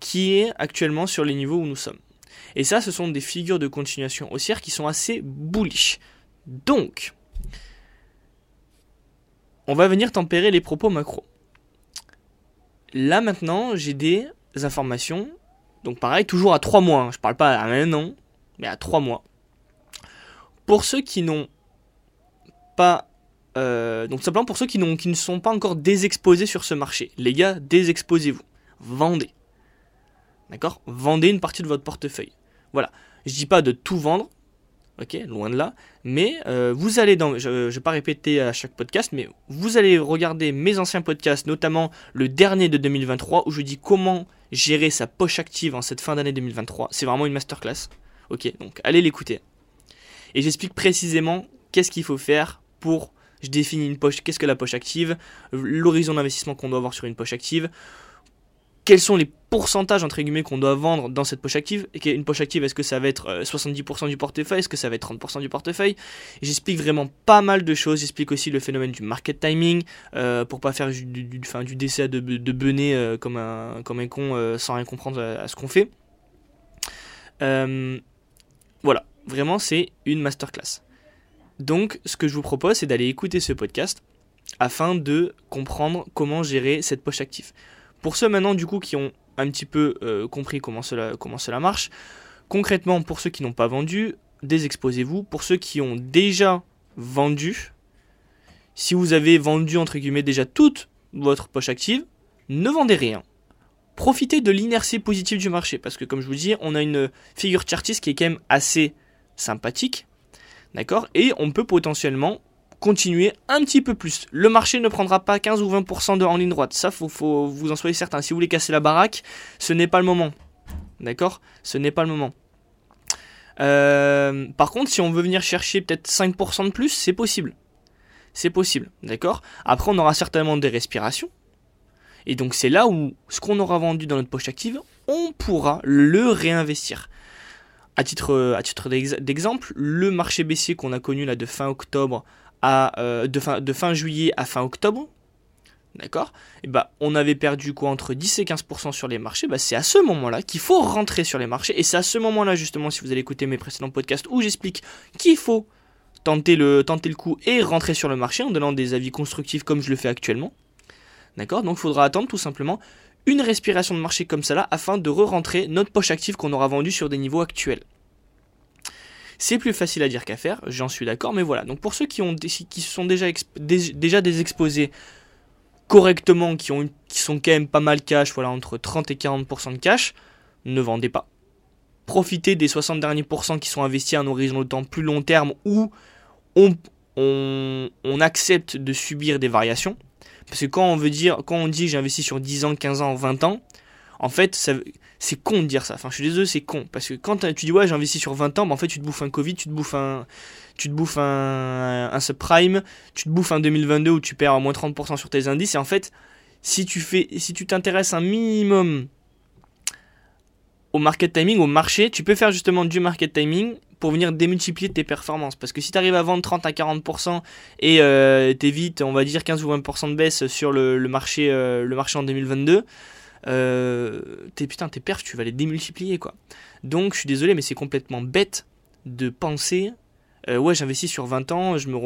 qui est actuellement sur les niveaux où nous sommes. Et ça, ce sont des figures de continuation haussière qui sont assez bullish. Donc, on va venir tempérer les propos macro. Là maintenant, j'ai des informations. Donc pareil, toujours à 3 mois. Hein. Je parle pas à un an, mais à 3 mois. Pour ceux qui n'ont pas euh, donc simplement pour ceux qui, ne sont pas encore désexposés sur ce marché. Les gars, désexposez-vous. Vendez. D'accord? Vendez une partie de votre portefeuille. Voilà. Je dis pas de tout vendre. Ok, loin de là. Mais euh, vous allez dans. Je ne vais pas répéter à chaque podcast, mais vous allez regarder mes anciens podcasts, notamment le dernier de 2023, où je dis comment gérer sa poche active en cette fin d'année 2023. C'est vraiment une masterclass. Ok, donc allez l'écouter. Et j'explique précisément qu'est-ce qu'il faut faire pour je définis une poche, qu'est-ce que la poche active, l'horizon d'investissement qu'on doit avoir sur une poche active, quels sont les pourcentages entre guillemets qu'on doit vendre dans cette poche active? Et une poche active, est-ce que ça va être 70% euh, du portefeuille, est-ce que ça va être 30% du portefeuille? J'explique vraiment pas mal de choses. J'explique aussi le phénomène du market timing euh, pour pas faire du, du, du décès de, de bener euh, comme, un, comme un con sans rien comprendre à ce qu'on fait. voilà, vraiment c'est une masterclass. Donc, ce que je vous propose, c'est d'aller écouter ce podcast afin de comprendre comment gérer cette poche active. Pour ceux maintenant, du coup, qui ont un petit peu euh, compris comment cela, comment cela marche, concrètement, pour ceux qui n'ont pas vendu, désexposez-vous. Pour ceux qui ont déjà vendu, si vous avez vendu, entre guillemets, déjà toute votre poche active, ne vendez rien. Profitez de l'inertie positive du marché, parce que comme je vous dis, on a une figure chartiste qui est quand même assez sympathique, D'accord? Et on peut potentiellement continuer un petit peu plus. Le marché ne prendra pas 15 ou 20% de en ligne droite. Ça, faut, vous en soyez certain. Si vous voulez casser la baraque, ce n'est pas le moment. D'accord? Ce n'est pas le moment. Euh, par contre, si on veut venir chercher peut-être 5% de plus, c'est possible. C'est possible, d'accord? Après, on aura certainement des respirations. Et donc, c'est là où ce qu'on aura vendu dans notre poche active, on pourra le réinvestir. À titre, à titre d'exemple, le marché baissier qu'on a connu là de fin octobre à euh, de, fin, de fin juillet à fin octobre, d'accord Et bah on avait perdu quoi entre 10 et 15% sur les marchés. Bah, c'est à ce moment-là qu'il faut rentrer sur les marchés et c'est à ce moment-là justement si vous allez écouter mes précédents podcasts où j'explique qu'il faut tenter le tenter le coup et rentrer sur le marché en donnant des avis constructifs comme je le fais actuellement. D'accord Donc il faudra attendre tout simplement une respiration de marché comme ça là afin de re-rentrer notre poche active qu'on aura vendue sur des niveaux actuels. C'est plus facile à dire qu'à faire, j'en suis d'accord, mais voilà. Donc pour ceux qui, ont, qui sont déjà, déjà des exposés correctement, qui, ont, qui sont quand même pas mal cash, voilà, entre 30 et 40% de cash, ne vendez pas. Profitez des 60 derniers pourcents qui sont investis à un horizon de temps plus long terme où on, on accepte de subir des variations. Parce que quand on veut dire, quand on dit j'investis sur 10 ans, 15 ans, 20 ans, en fait, c'est con de dire ça. Enfin, je suis désolé, c'est con. Parce que quand tu dis ouais, j'investis sur 20 ans, bah, en fait, tu te bouffes un Covid, tu te bouffes un, tu te bouffes un, subprime, tu te bouffes un 2022 où tu perds moins 30% sur tes indices. Et en fait, si tu fais, si tu t'intéresses un minimum au market timing, au marché, tu peux faire justement du market timing pour venir démultiplier tes performances. Parce que si tu arrives à vendre 30 à 40% et euh, t'évites, on va dire 15 ou 20% de baisse sur le, marché, euh, le marché en 2022, euh, tes, putain, tes perfs, tu vas les démultiplier quoi. Donc je suis désolé, mais c'est complètement bête de penser euh, ouais j'investis sur 20 ans, je me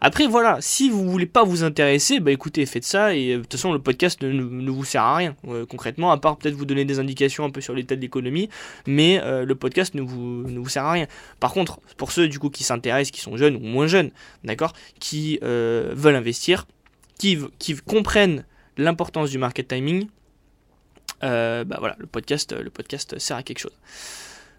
après voilà, si vous voulez pas vous intéresser, bah écoutez, faites ça et euh, de toute façon le podcast ne, vous sert à rien euh, concrètement, à part peut-être vous donner des indications un peu sur l'état de l'économie, mais le podcast ne vous, sert à rien. Par contre, pour ceux du coup qui s'intéressent, qui sont jeunes ou moins jeunes, d'accord, qui veulent investir, qui, qui comprennent l'importance du market timing, bah voilà, le podcast, le podcast sert à quelque chose.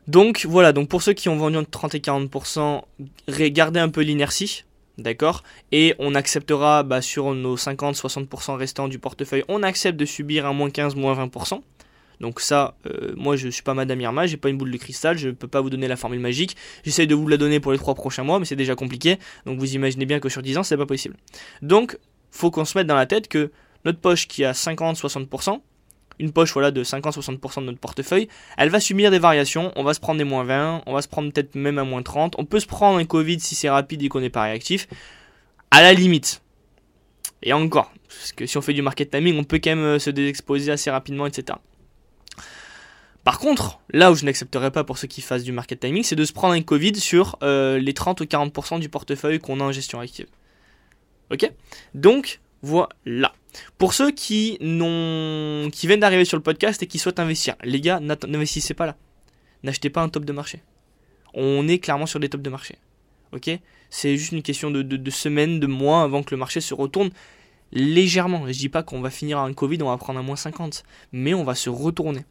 Donc voilà, donc pour ceux qui ont vendu entre 30 et 40%, regardez un peu l'inertie, d'accord? Et on acceptera bah, sur nos 50-60% restants du portefeuille, on accepte de subir un moins 15, moins 20%. Donc ça, euh, moi je suis pas Madame Irma, j'ai pas une boule de cristal, je peux pas vous donner la formule magique. J'essaye de vous la donner pour les 3 prochains mois, mais c'est déjà compliqué. Donc vous imaginez bien que sur 10 ans, c'est pas possible. Donc, faut qu'on se mette dans la tête que notre poche qui a 50-60%, une poche voilà, de 50-60% de notre portefeuille, elle va subir des variations, on va se prendre des moins 20, on va se prendre peut-être même un moins 30, on peut se prendre un Covid si c'est rapide et qu'on n'est pas réactif, à la limite. Et encore, parce que si on fait du market timing, on peut quand même euh, se désexposer assez rapidement, etc. Par contre, là où je n'accepterai pas pour ceux qui fassent du market timing, c'est de se prendre un Covid sur euh, les 30 ou 40% du portefeuille qu'on a en gestion active. Ok? Donc, voilà. Pour ceux qui, qui viennent d'arriver sur le podcast et qui souhaitent investir, les gars, n'investissez pas là. N'achetez pas un top de marché. On est clairement sur des tops de marché. Ok? C'est juste une question de, semaines, de mois avant que le marché se retourne légèrement. Je dis pas qu'on va finir un Covid, on va prendre un moins 50, mais on va se retourner.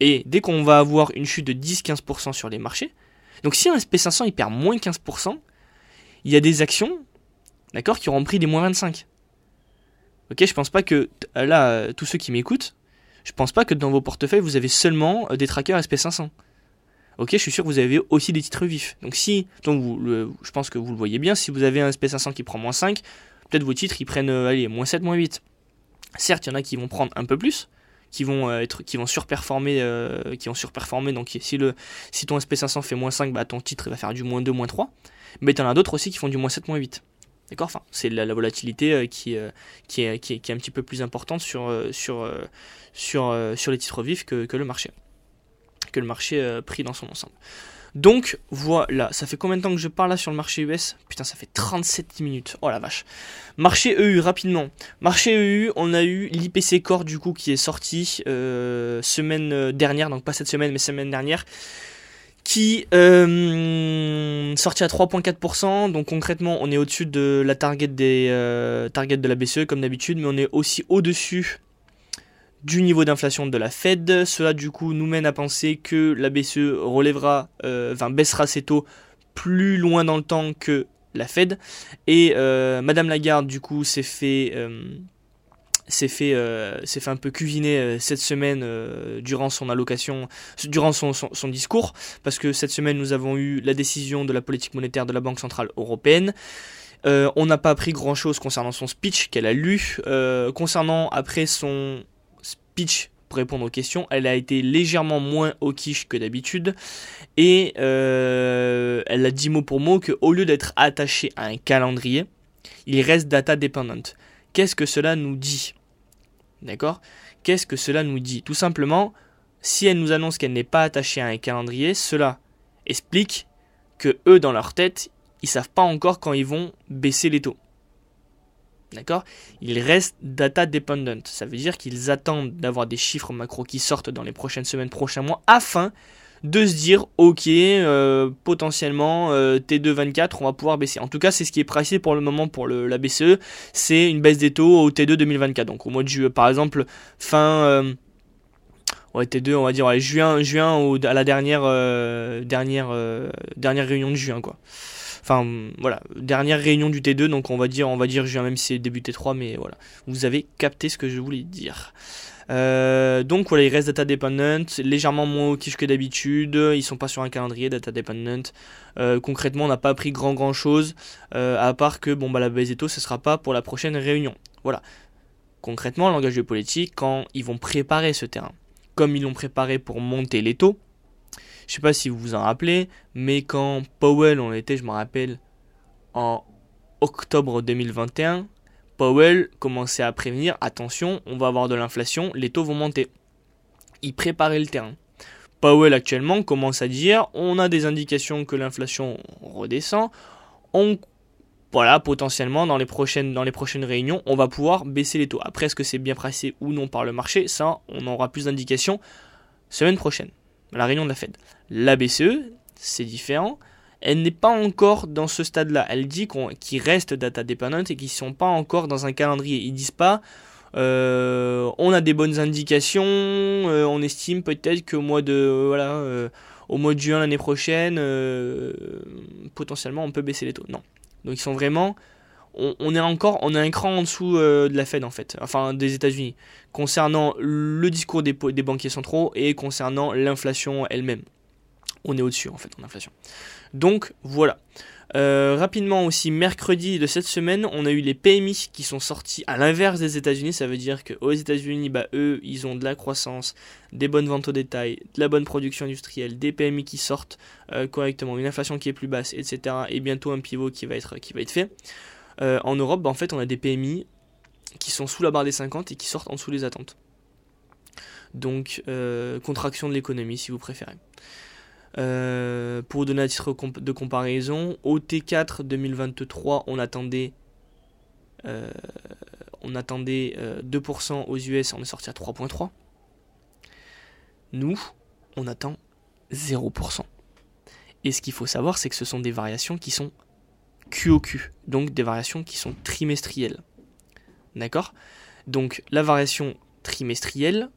Et dès qu'on va avoir une chute de 10-15% sur les marchés, donc si un SP500 il perd moins 15%, il y a des actions, d'accord, qui auront pris des moins 25. Ok, je pense pas que là, euh, tous ceux qui m'écoutent, je pense pas que dans vos portefeuilles vous avez seulement euh, des trackers SP500. Ok, je suis sûr que vous avez aussi des titres vifs. Donc si, je pense que vous le voyez bien, si vous avez un SP500 qui prend moins 5, peut-être vos titres ils prennent euh, allez, moins 7, moins 8. Certes, il y en a qui vont prendre un peu plus, qui vont être qui vont surperformer qui vont surperformer donc si le si ton SP500 fait moins 5 bah ton titre va faire du moins 2 moins 3 mais tu en as d'autres aussi qui font du moins 7 moins 8 D'accord enfin, C'est la, volatilité euh, qui, euh, qui, est, un petit peu plus importante sur, euh, les titres vifs que le marché. Que le marché pris dans son ensemble. Donc voilà, ça fait combien de temps que je parle là sur le marché US Putain, ça fait 37 minutes. Oh la vache. Marché EU, rapidement. Marché EU, on a eu l'IPC Core du coup qui est sorti semaine dernière, donc pas cette semaine mais semaine dernière, qui euh, sorti à 3.4%. Donc concrètement, on est au-dessus de la target des euh, de la BCE comme d'habitude, mais on est aussi au-dessus du niveau d'inflation de la Fed. Cela du coup nous mène à penser que la BCE relèvera, euh, enfin baissera ses taux plus loin dans le temps que la Fed. Et euh, Madame Lagarde du coup s'est fait s'est fait, euh, fait un peu cuisiner euh, cette semaine euh, durant son allocation, durant son, son, discours, parce que cette semaine nous avons eu la décision de la politique monétaire de la Banque Centrale Européenne. on n'a pas appris grand chose concernant son speech qu'elle a lu. concernant après son speech pour répondre aux questions, elle a été légèrement moins au quiche que d'habitude. Et elle a dit mot pour mot qu'au lieu d'être attaché à un calendrier, il reste data dependent. Qu'est-ce que cela nous dit? D'accord? Qu'est-ce que cela nous dit? Tout simplement, si elle nous annonce qu'elle n'est pas attachée à un calendrier, cela explique que eux, dans leur tête, ils savent pas encore quand ils vont baisser les taux. D'accord? Ils restent data dependent. Ça veut dire qu'ils attendent d'avoir des chiffres macro qui sortent dans les prochaines semaines, prochains mois, afin de se dire ok euh, potentiellement euh, T2 on va pouvoir baisser. En tout cas c'est ce qui est pricé pour le moment pour la BCE, c'est une baisse des taux au T2 2024. Donc au mois de juillet par exemple fin euh, ouais, T2 on va dire juin juin ou à la dernière dernière dernière réunion de juin quoi. Enfin voilà, dernière réunion du T2 donc on va dire on va dire juin même si c'est début T3 mais voilà. Vous avez capté ce que je voulais dire. Euh, donc voilà, ils restent data dependent, légèrement moins hawkish que d'habitude, ils sont pas sur un calendrier data dependent. Euh, concrètement, on n'a pas appris grand grand chose, euh, à part que bon bah la taux, ce sera pas pour la prochaine réunion. Voilà. Concrètement, le langage politique, quand ils vont préparer ce terrain, comme ils l'ont préparé pour monter les taux, je sais pas si vous vous en rappelez, mais quand Powell on était, je me rappelle, en octobre 2021, Powell commençait à prévenir, attention, on va avoir de l'inflation, les taux vont monter. Il préparait le terrain. Powell actuellement commence à dire, on a des indications que l'inflation redescend, on voilà, potentiellement dans les prochaines réunions, on va pouvoir baisser les taux. Après est-ce que c'est bien pressé ou non par le marché, ça on aura plus d'indications semaine prochaine, la réunion de la Fed. La BCE, c'est différent elle n'est pas encore dans ce stade-là. Elle dit qu'ils restent data dependent et qu'ils ne sont pas encore dans un calendrier. Ils disent pas euh, on a des bonnes indications, euh, on estime peut-être qu'au mois de voilà euh, au mois de juin l'année prochaine potentiellement on peut baisser les taux. Non. Donc ils sont vraiment on, est encore on est un cran en dessous de la Fed en fait, enfin des États-Unis concernant le discours des, des banquiers centraux et concernant l'inflation elle-même. On est au-dessus en fait en inflation. Donc voilà. Euh, rapidement aussi, mercredi de cette semaine, on a eu les PMI qui sont sortis à l'inverse des États-Unis. Ça veut dire qu'aux États-Unis, bah, eux, ils ont de la croissance, des bonnes ventes au détail, de la bonne production industrielle, des PMI qui sortent euh, correctement, une inflation qui est plus basse, etc. Et bientôt un pivot qui va être, qui va être fait. Euh, en Europe, bah, en fait, on a des PMI qui sont sous la barre des 50 et qui sortent en dessous des attentes. Donc, contraction de l'économie, si vous préférez. Euh, pour donner un titre de comparaison, au T4 2023, on attendait, euh, on attendait 2% euh, aux US, on est sorti à 3.3. Nous, on attend 0%. Et ce qu'il faut savoir, c'est que ce sont des variations qui sont QOQ, donc des variations qui sont trimestrielles. D'accord? Donc la variation trimestrielle,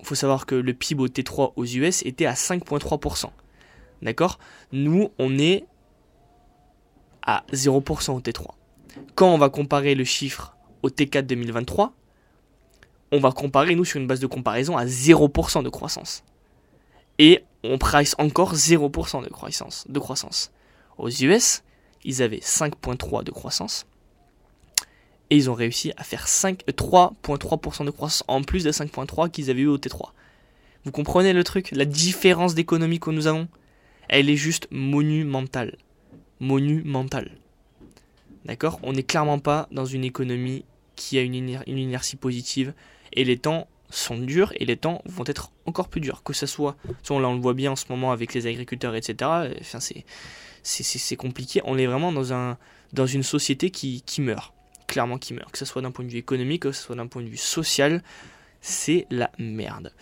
il faut savoir que le PIB au T3 aux US était à 5,3%. D'accord? Nous, on est à 0% au T3. Quand on va comparer le chiffre au T4 2023, on va comparer, nous, sur une base de comparaison à 0% de croissance. Et on price encore 0% de croissance, de croissance. Aux US, ils avaient 5,3% de croissance et ils ont réussi à faire 3,3% de croissance en plus de 5,3% qu'ils avaient eu au T3. Vous comprenez le truc? La différence d'économie que nous avons? Elle est juste monumentale. Monumentale. D'accord? On n'est clairement pas dans une économie qui a une, inertie positive et les temps sont durs et les temps vont être encore plus durs. Que ce soit, là on le voit bien en ce moment avec les agriculteurs, etc. Enfin, c'est compliqué. On est vraiment dans, dans une société qui meurt clairement qui meurt. Que ce soit d'un point de vue économique, que ce soit d'un point de vue social, c'est la merde.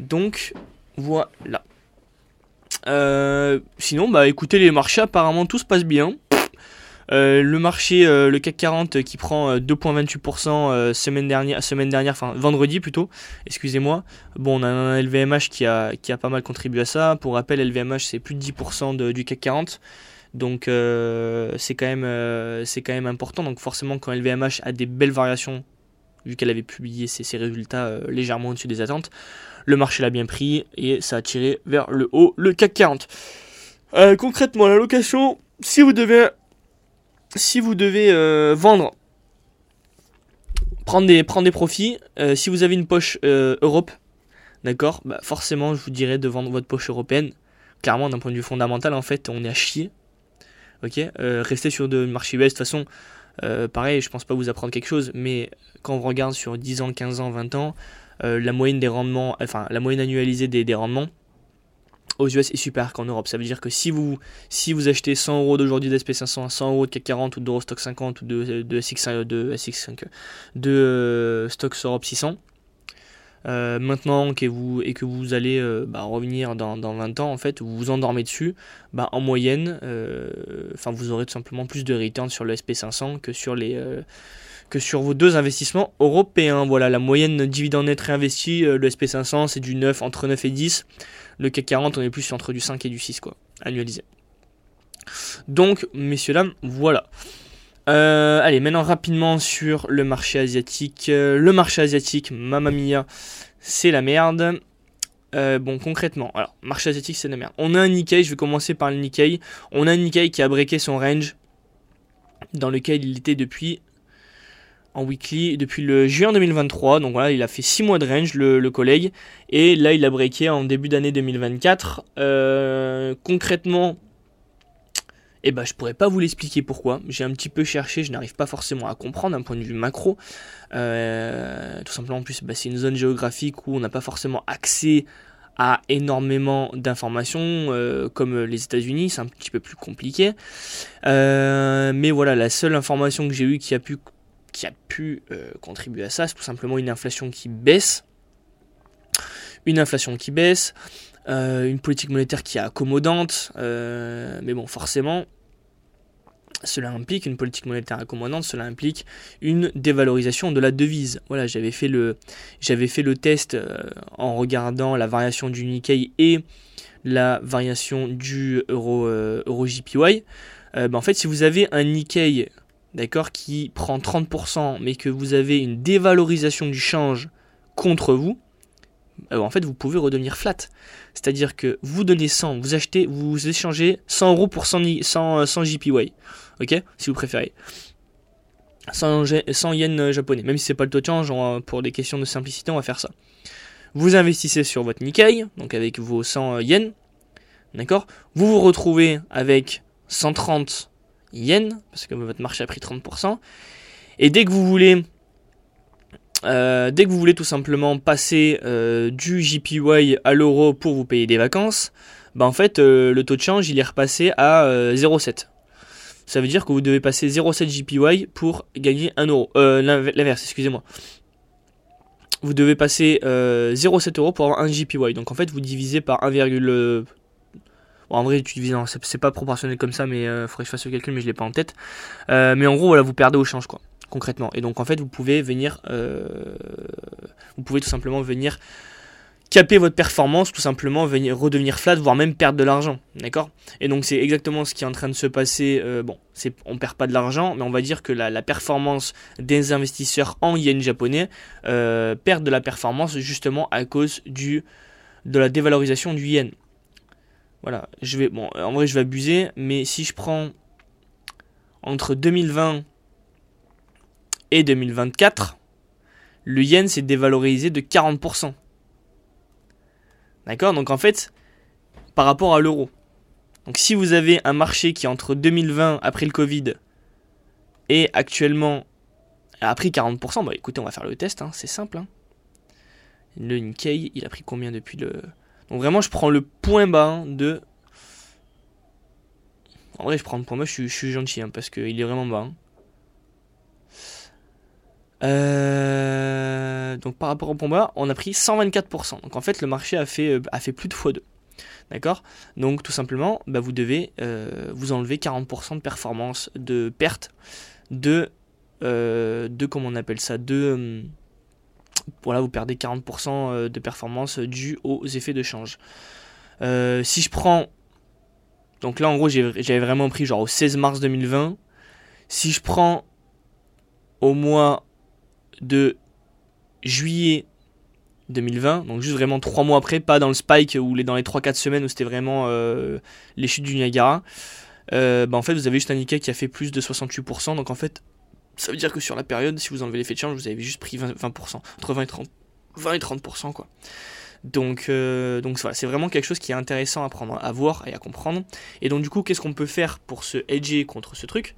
Donc voilà. Euh, sinon, bah écoutez, les marchés apparemment tout se passe bien. Euh, le marché, euh, le CAC 40 qui prend 2,28% semaine dernière, semaine dernière, enfin vendredi plutôt, excusez-moi. Bon, on a un LVMH qui a, qui a pas mal contribué à ça. Pour rappel, LVMH c'est plus de 10% du CAC 40. Donc euh, c'est quand même euh, quand même important. Donc forcément quand LVMH a des belles variations, vu qu'elle avait publié ses, résultats euh, légèrement au-dessus des attentes, le marché l'a bien pris et ça a tiré vers le haut le CAC 40. concrètement la location, si vous devez si vous devez vendre prendre des, prendre des profits. si vous avez une poche Europe, d'accord, bah forcément je vous dirais de vendre votre poche européenne. Clairement, d'un point de vue fondamental, en fait, on est à chier ok euh, Rester sur de marché US, de toute façon, euh, pareil, je pense pas vous apprendre quelque chose, mais quand on regarde sur 10 ans, 15 ans, 20 ans, euh, la moyenne des rendements, enfin la moyenne annualisée des, rendements, aux US est supérieur qu'en Europe. Ça veut dire que si vous, si vous achetez 100 euros d'aujourd'hui d'SP500, 100 euros de CAC 40 ou d'Eurostock 50 ou de, de, SX, de, SX5, de euh, Stocks Europe 600, euh, maintenant que vous, et que vous allez euh, bah, revenir dans, dans, 20 ans, vous vous endormez dessus, bah, en moyenne, enfin vous aurez tout simplement plus de return sur le SP500 que sur vos deux investissements européens. La moyenne dividende net réinvesti, le SP500 c'est du 9, entre 9 et 10. Le CAC 40, on est plus entre du 5 et du 6, quoi, annualisé. Donc, messieurs, dames, voilà. Euh, allez, maintenant rapidement sur le marché asiatique. Euh, le marché asiatique, mamma mia, c'est la merde. Euh, bon, concrètement, alors, marché asiatique, c'est la merde. On a un Nikkei, je vais commencer par le Nikkei. On a un Nikkei qui a breaké son range, dans lequel il était depuis en weekly depuis le juin 2023. Donc voilà, il a fait 6 mois de range, le, collègue. Et là, il a breaké en début d'année 2024. Euh, concrètement, eh ben, je pourrais pas vous l'expliquer pourquoi. J'ai un petit peu cherché, je n'arrive pas forcément à comprendre d'un point de vue macro. Euh, tout simplement, en plus, bah, c'est une zone géographique où on n'a pas forcément accès à énormément d'informations euh, comme les États-Unis, c'est un petit peu plus compliqué. mais voilà, la seule information que j'ai eue qui a pu qui a pu euh, contribuer à ça, c'est tout simplement une inflation qui baisse. Une inflation qui baisse, euh, une politique monétaire qui est accommodante, euh, mais bon, forcément, cela implique une politique monétaire accommodante, cela implique une dévalorisation de la devise. Voilà, j'avais fait le, j'avais fait le test en regardant la variation du Nikkei et la variation du euro, euro JPY. Ben, en fait, si vous avez un Nikkei d'accord, qui prend 30%, mais que vous avez une dévalorisation du change contre vous, euh, en fait, vous pouvez redevenir flat. C'est-à-dire que vous donnez 100, vous achetez, vous échangez 100 euros pour 100, 100, JPY, ok, si vous préférez. 100, 100 yens japonais, même si c'est pas le taux de change, pour des questions de simplicité, on va faire ça. Vous investissez sur votre Nikkei, donc avec vos 100 yens, d'accord? Vous vous retrouvez avec 130 yens, parce que votre marché a pris 30%. Et dès que vous voulez, euh, dès que vous voulez tout simplement passer euh, du JPY à l'euro pour vous payer des vacances, bah en fait euh, le taux de change il est repassé à 0,7. Ça veut dire que vous devez passer 0,7 JPY pour gagner 1 euro. L'inverse, excusez-moi. Vous devez passer 0,7 euros pour avoir 1 JPY. Donc en fait vous divisez par 1,3 en vrai, tu divises, c'est pas proportionnel comme ça, mais il euh, faudrait que je fasse le calcul, mais je l'ai pas en tête. Euh, mais en gros, voilà, vous perdez au change, quoi, concrètement. Et donc, en fait, vous pouvez venir, euh, vous pouvez tout simplement venir caper votre performance, tout simplement venir redevenir flat, voire même perdre de l'argent, d'accord? Et donc, c'est exactement ce qui est en train de se passer. bon, c'est, on perd pas de l'argent, mais on va dire que la, performance des investisseurs en yen japonais perd de la performance justement à cause du de la dévalorisation du yen. Voilà, je vais, bon, en vrai, je vais abuser, mais si je prends entre 2020 et 2024, le yen s'est dévalorisé de 40%. D'accord? Donc en fait, par rapport à l'euro. Donc si vous avez un marché qui entre 2020, après le Covid, et actuellement a pris 40%, bah écoutez, on va faire le test, hein, c'est simple. Hein. Le Nikkei, il a pris combien depuis le... Donc vraiment, je prends le point bas de... En vrai, je prends le point bas, je suis, gentil, hein, parce qu'il est vraiment bas. Euh, donc par rapport au point bas, on a pris 124%. Donc en fait, le marché a fait, euh, a fait plus de x2. D'accord? Donc tout simplement, bah, vous devez euh, vous enlever 40% de performance, de perte, de, de comment on appelle ça, de voilà, vous perdez 40% euh, de performance dû aux effets de change. Si je prends. Donc là, en gros, j'avais vraiment pris genre au 16 mars 2020. Si je prends au mois de juillet 2020, donc juste vraiment 3 mois après, pas dans le spike ou dans les 3-4 semaines où c'était vraiment euh, les chutes du Niagara, bah en fait vous avez juste un Nikkei qui a fait plus de 68%, donc en fait ça veut dire que sur la période, si vous enlevez l'effet de change, vous avez juste pris 20%, entre 20 et 30%, 20 et 30% quoi. Donc, euh, donc voilà, c'est vraiment quelque chose qui est intéressant à prendre, à voir et à comprendre. Et donc du coup, qu'est-ce qu'on peut faire pour se hedger contre ce truc?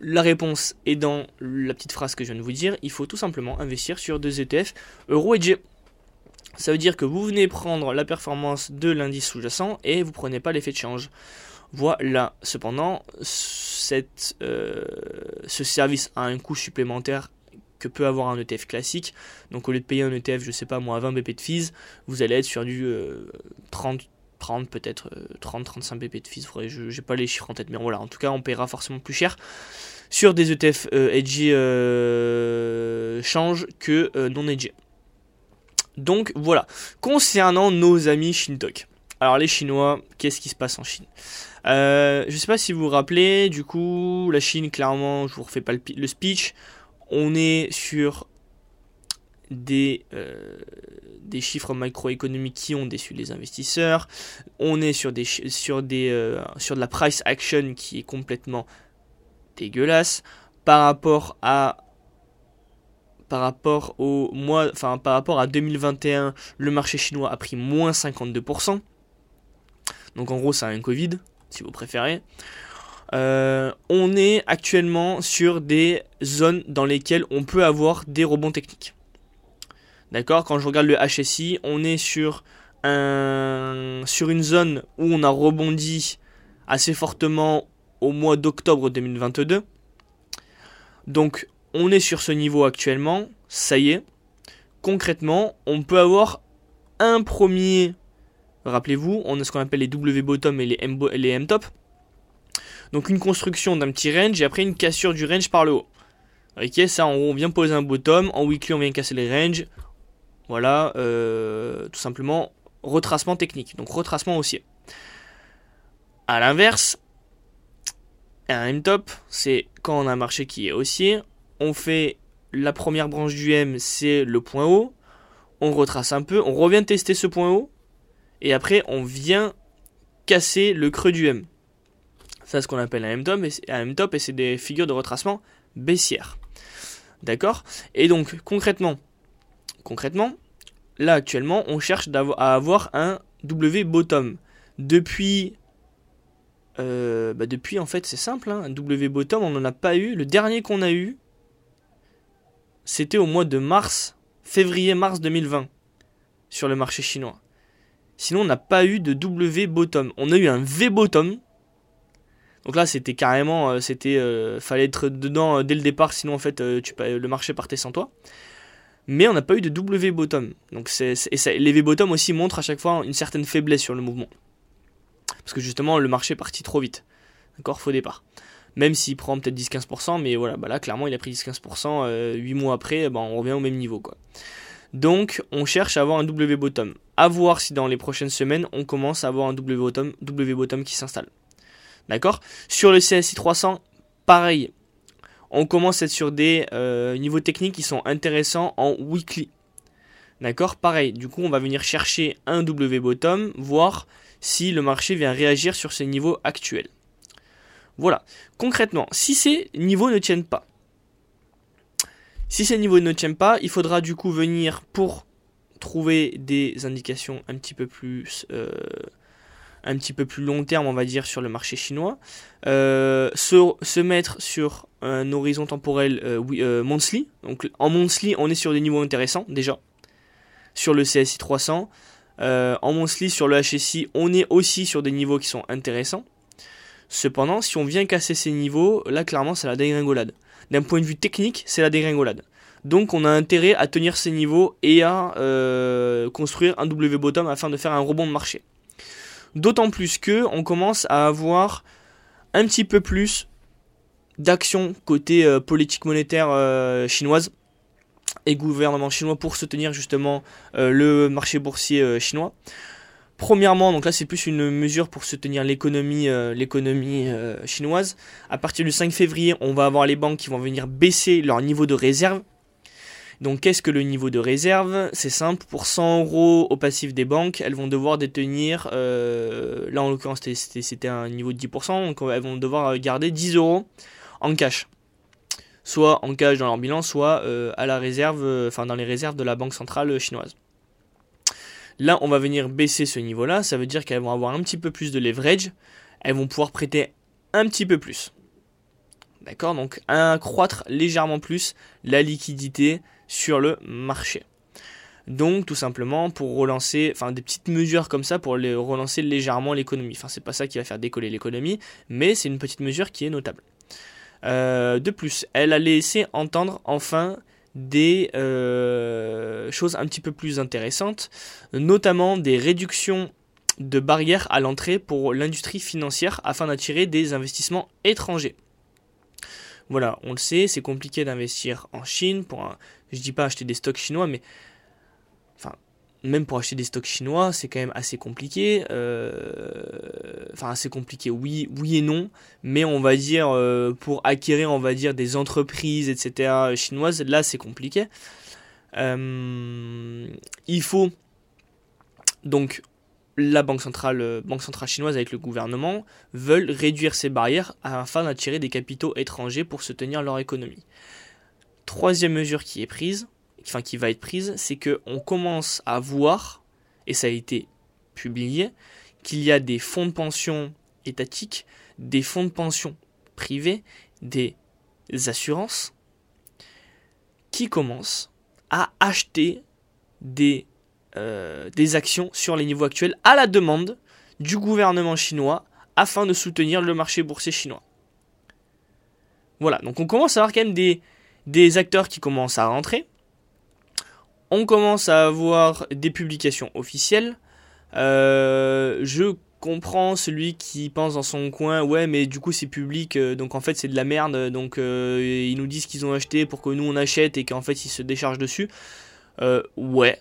La réponse est dans la petite phrase que je viens de vous dire. Il faut tout simplement investir sur deux ETF euro hedgés. Ça veut dire que vous venez prendre la performance de l'indice sous-jacent et vous prenez pas l'effet de change. Voilà. Cependant, euh, ce service a un coût supplémentaire que peut avoir un ETF classique. Donc au lieu de payer un ETF, je sais pas moi, 20 BP de fees, vous allez être sur du 30, euh, 30 peut-être 30, 35 BP de fees. Je n'ai pas les chiffres en tête, mais voilà. En tout cas, on paiera forcément plus cher sur des ETF euh, edgy euh, change que non edgy. Donc voilà. Concernant nos amis Shintok. Alors les Chinois, qu'est-ce qui se passe en Chine? Je ne sais pas si vous vous rappelez, du coup, la Chine, clairement, je vous refais pas le speech on est sur des, euh, des chiffres macroéconomiques qui ont déçu les investisseurs. On est sur, des, sur, des, euh, sur de la price action qui est complètement dégueulasse par rapport à par rapport au mois, par rapport à 2021, le marché chinois a pris moins 52%. Donc en gros, a un Covid, si vous préférez. Euh, on est actuellement sur des zones dans lesquelles on peut avoir des rebonds techniques. D'accord? Quand je regarde le HSI, on est sur, un, sur une zone où on a rebondi assez fortement au mois d'octobre 2022. Donc on est sur ce niveau actuellement, ça y est. Concrètement, on peut avoir un premier, rappelez-vous, on a ce qu'on appelle les W bottom et les M, top. Donc une construction d'un petit range et après une cassure du range par le haut. Ok, ça en haut on vient poser un bottom, en weekly on vient casser les ranges. Voilà, euh, tout simplement retracement technique, donc retracement haussier. A l'inverse, un M-top, c'est quand on a un marché qui est haussier, on fait la première branche du M, c'est le point haut, on retrace un peu, on revient tester ce point haut, et après on vient casser le creux du M. C'est ce qu'on appelle un M-top, et, un M-top, et c'est des figures de retracement baissières. D'accord? Et donc, concrètement, concrètement, là actuellement, on cherche à avoir un W bottom. Depuis, euh, bah depuis en fait, c'est simple, hein, un W bottom, on n'en a pas eu. Le dernier qu'on a eu, c'était au mois de mars, février-mars 2020, sur le marché chinois. Sinon, on n'a pas eu de W bottom. On a eu un V bottom, donc là, c'était carrément, euh, c'était, euh, fallait être dedans dès le départ, sinon en fait, le marché partait sans toi. Mais on n'a pas eu de W bottom. Donc les V bottom aussi montrent à chaque fois une certaine faiblesse sur le mouvement. Parce que justement, le marché est parti trop vite. D'accord, faux départ. Même s'il prend peut-être 10-15%, mais voilà, bah là, clairement, il a pris 10-15%. 8 mois après, bah, on revient au même niveau. Donc, on cherche à avoir un W bottom. À voir si dans les prochaines semaines, on commence à avoir un W bottom, W bottom qui s'installe. D'accord? Sur le CSI 300, pareil. On commence à être sur des euh, niveaux techniques qui sont intéressants en weekly. D'accord? Pareil. Du coup, on va venir chercher un W bottom, voir si le marché vient réagir sur ces niveaux actuels. Voilà. Concrètement, si ces niveaux ne tiennent pas, si ces niveaux ne tiennent pas, il faudra du coup venir pour trouver des indications un petit peu plus euh, un petit peu plus long terme, on va dire, sur le marché chinois, euh, se, mettre sur un horizon temporel euh, euh, monthly. Donc en monthly, on est sur des niveaux intéressants déjà. Sur le CSI 300, en monthly, sur le HSI, on est aussi sur des niveaux qui sont intéressants. Cependant, si on vient casser ces niveaux, là clairement c'est la dégringolade. D'un point de vue technique, c'est la dégringolade. Donc on a intérêt à tenir ces niveaux et à construire un W bottom afin de faire un rebond de marché. D'autant plus que on commence à avoir un petit peu plus d'action côté euh, politique monétaire euh, chinoise et gouvernement chinois pour soutenir justement euh, le marché boursier chinois. Premièrement, donc là c'est plus une mesure pour soutenir l'économie chinoise. À partir du 5 février, on va avoir les banques qui vont venir baisser leur niveau de réserve donc qu'est-ce que le niveau de réserve? C'est simple, pour 100 euros au passif des banques, elles vont devoir détenir, euh, là en l'occurrence c'était un niveau de 10%, donc elles vont devoir garder 10 euros en cash. Soit en cash dans leur bilan, soit euh, à la réserve, euh, enfin dans les réserves de la banque centrale chinoise. Là, on va venir baisser ce niveau-là, ça veut dire qu'elles vont avoir un petit peu plus de leverage, elles vont pouvoir prêter un petit peu plus. D'accord? Donc accroître légèrement plus la liquidité sur le marché. Donc tout simplement pour relancer, enfin des petites mesures comme ça pour relancer légèrement l'économie. Enfin c'est pas ça qui va faire décoller l'économie, mais c'est une petite mesure qui est notable. Euh, de plus, elle a laissé entendre enfin des euh, choses un petit peu plus intéressantes, notamment des réductions de barrières à l'entrée pour l'industrie financière afin d'attirer des investissements étrangers. Voilà, on le sait, c'est compliqué d'investir en Chine pour un, je dis pas acheter des stocks chinois, mais enfin même pour acheter des stocks chinois, c'est quand même assez compliqué. Euh, enfin, assez compliqué, oui, oui et non. Mais on va dire, euh, pour acquérir, on va dire, des entreprises, etc., chinoises, là, c'est compliqué. Euh, il faut donc la banque centrale, banque centrale chinoise avec le gouvernement veulent réduire ces barrières afin d'attirer des capitaux étrangers pour soutenir leur économie. Troisième mesure qui est prise, enfin qui va être prise, c'est que on commence à voir, et ça a été publié, qu'il y a des fonds de pension étatiques, des fonds de pension privés, des assurances qui commencent à acheter des, euh, des actions sur les niveaux actuels à la demande du gouvernement chinois afin de soutenir le marché boursier chinois. Voilà, donc on commence à avoir quand même des, des acteurs qui commencent à rentrer on commence à avoir des publications officielles. Euh, je comprends celui qui pense dans son coin, ouais, mais du coup c'est public, euh, donc en fait c'est de la merde, donc euh, ils nous disent qu'ils ont acheté pour que nous on achète et qu'en fait ils se déchargent dessus. ouais,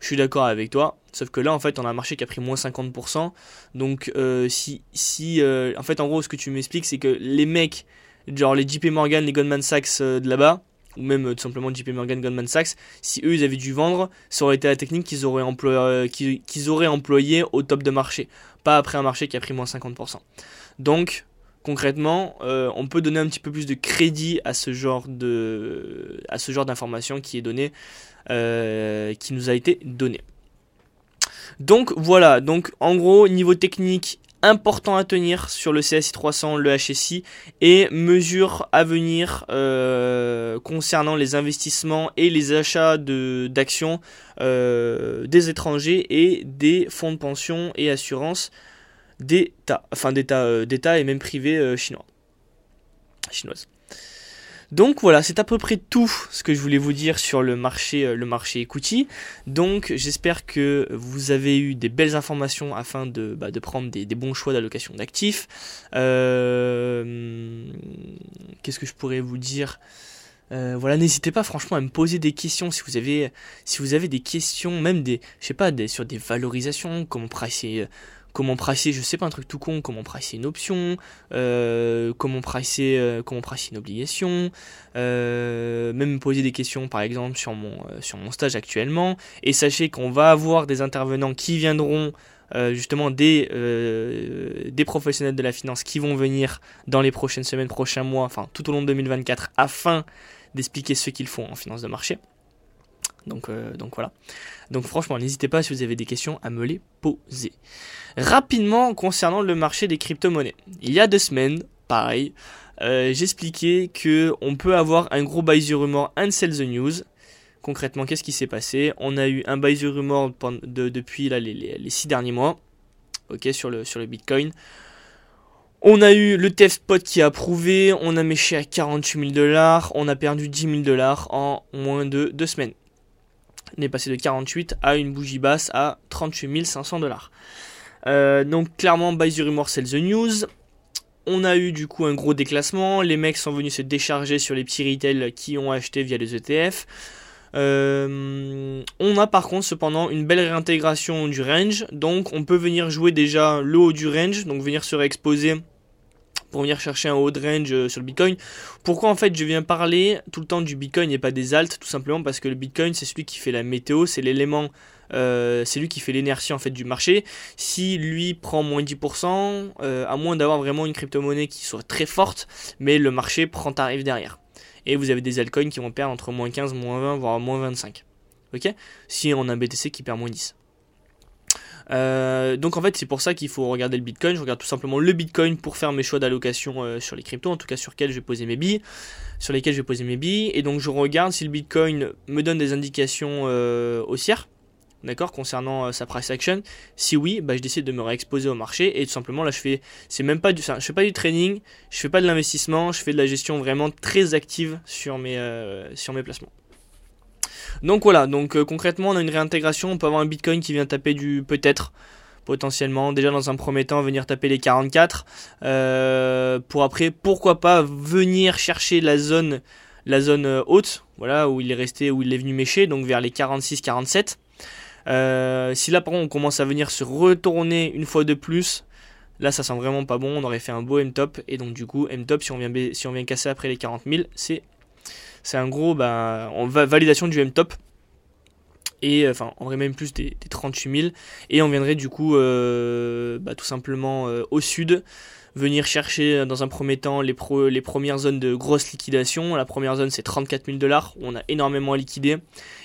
je suis d'accord avec toi, sauf que là en fait on a un marché qui a pris moins 50%, donc si, si en fait en gros ce que tu m'expliques c'est que les mecs, genre les JP Morgan, les Goldman Sachs de là-bas, ou même euh, tout simplement JP Morgan, Goldman Sachs, si eux ils avaient dû vendre, ça aurait été la technique qu'ils auraient, employé, euh, qu'ils, auraient employé au top de marché, pas après un marché qui a pris moins 50%. Donc concrètement, euh, on peut donner un petit peu plus de crédit à ce genre de, à ce genre d'information qui est donné, qui nous a été donné. Donc voilà, donc en gros niveau technique important à tenir sur le CSI 300, le HSI et mesures à venir euh, concernant les investissements et les achats de, d'actions euh, des étrangers et des fonds de pension et assurances d'État, enfin d'État, euh, et même privés chinois, chinoises. Donc voilà, c'est à peu près tout ce que je voulais vous dire sur le marché, euh, le marché. Donc j'espère que vous avez eu des belles informations afin de, bah, prendre des, bons choix d'allocation d'actifs. Euh, qu'est-ce que je pourrais vous dire? Euh, voilà, n'hésitez pas franchement à me poser des questions si vous avez, si vous avez des questions, même des, je sais pas, des, sur des valorisations, comment pricer comment pricer, je sais pas, un truc tout con, comment pricer une option, euh, comment pricer, euh, une obligation, euh, même me poser des questions par exemple sur mon, sur mon stage actuellement. Et sachez qu'on va avoir des intervenants qui viendront justement des, des professionnels de la finance qui vont venir dans les prochaines semaines, prochains mois, enfin tout au long de 2024 afin d'expliquer ce qu'ils font en finance de marché. Donc, donc voilà. Donc franchement, n'hésitez pas si vous avez des questions à me les poser. Rapidement concernant le marché des crypto-monnaies. Il y a deux semaines, pareil, euh, j'expliquais que on peut avoir un gros buy the rumor and sell the news. Concrètement, qu'est-ce qui s'est passé? On a eu un buy the rumor depuis les, six derniers mois, ok, sur le, sur le Bitcoin. On a eu le TF Spot qui a approuvé, on a méché à 48 000 dollars, on a perdu 10 000 dollars en moins de deux semaines. On est passé de 48 à une bougie basse à 38 500 dollars. Euh, donc clairement, buy the rumor, sell the news. On a eu du coup un gros déclassement. Les mecs sont venus se décharger sur les petits retails qui ont acheté via les ETF. Euh, on a par contre cependant une belle réintégration du range. Donc on peut venir jouer déjà le haut du range. Donc venir se réexposer pour venir chercher un haut de range euh, sur le Bitcoin. Pourquoi en fait je viens parler tout le temps du Bitcoin et pas des alts Tout simplement parce que le Bitcoin c'est celui qui fait la météo, c'est l'élément, euh, c'est lui qui fait l'énergie en fait du marché. Si lui prend moins 10%, euh, à moins d'avoir vraiment une crypto-monnaie qui soit très forte, mais le marché prend tarif derrière. Et vous avez des altcoins qui vont perdre entre moins 15, moins 20, voire moins 25. Ok? Si on a un BTC qui perd moins 10. Euh, donc en fait c'est pour ça qu'il faut regarder le Bitcoin. Je regarde tout simplement le Bitcoin pour faire mes choix d'allocation euh, sur les cryptos, en tout cas sur lesquels je vais poser mes billes, sur lesquels je vais mes billes. Et donc je regarde si le Bitcoin me donne des indications euh, haussières, d'accord, concernant sa price action. Si oui, bah, je décide de me réexposer au marché et tout simplement là je fais, c'est même pas du, je fais pas du trading, je fais pas de l'investissement, je fais de la gestion vraiment très active sur mes, sur mes placements. Donc voilà, donc euh, concrètement on a une réintégration, on peut avoir un Bitcoin qui vient taper du peut-être potentiellement. Déjà dans un premier temps venir taper les 44 euh, pour après pourquoi pas venir chercher la zone la zone euh, haute voilà où il est resté où il est venu mécher donc vers les 46 47 si là par contre on commence à venir se retourner une fois de plus là ça sent vraiment pas bon. On aurait fait un beau M top et donc du coup M top si on vient si on vient casser après les 40 000 c'est c'est un gros va, validation du M-Top. Et euh, enfin, on aurait même plus des, 38 000. Et on viendrait du coup euh, bah, tout simplement euh, au sud venir chercher dans un premier temps les, les premières zones de grosse liquidation. La première zone c'est 34 000 dollars, on a énormément à liquider.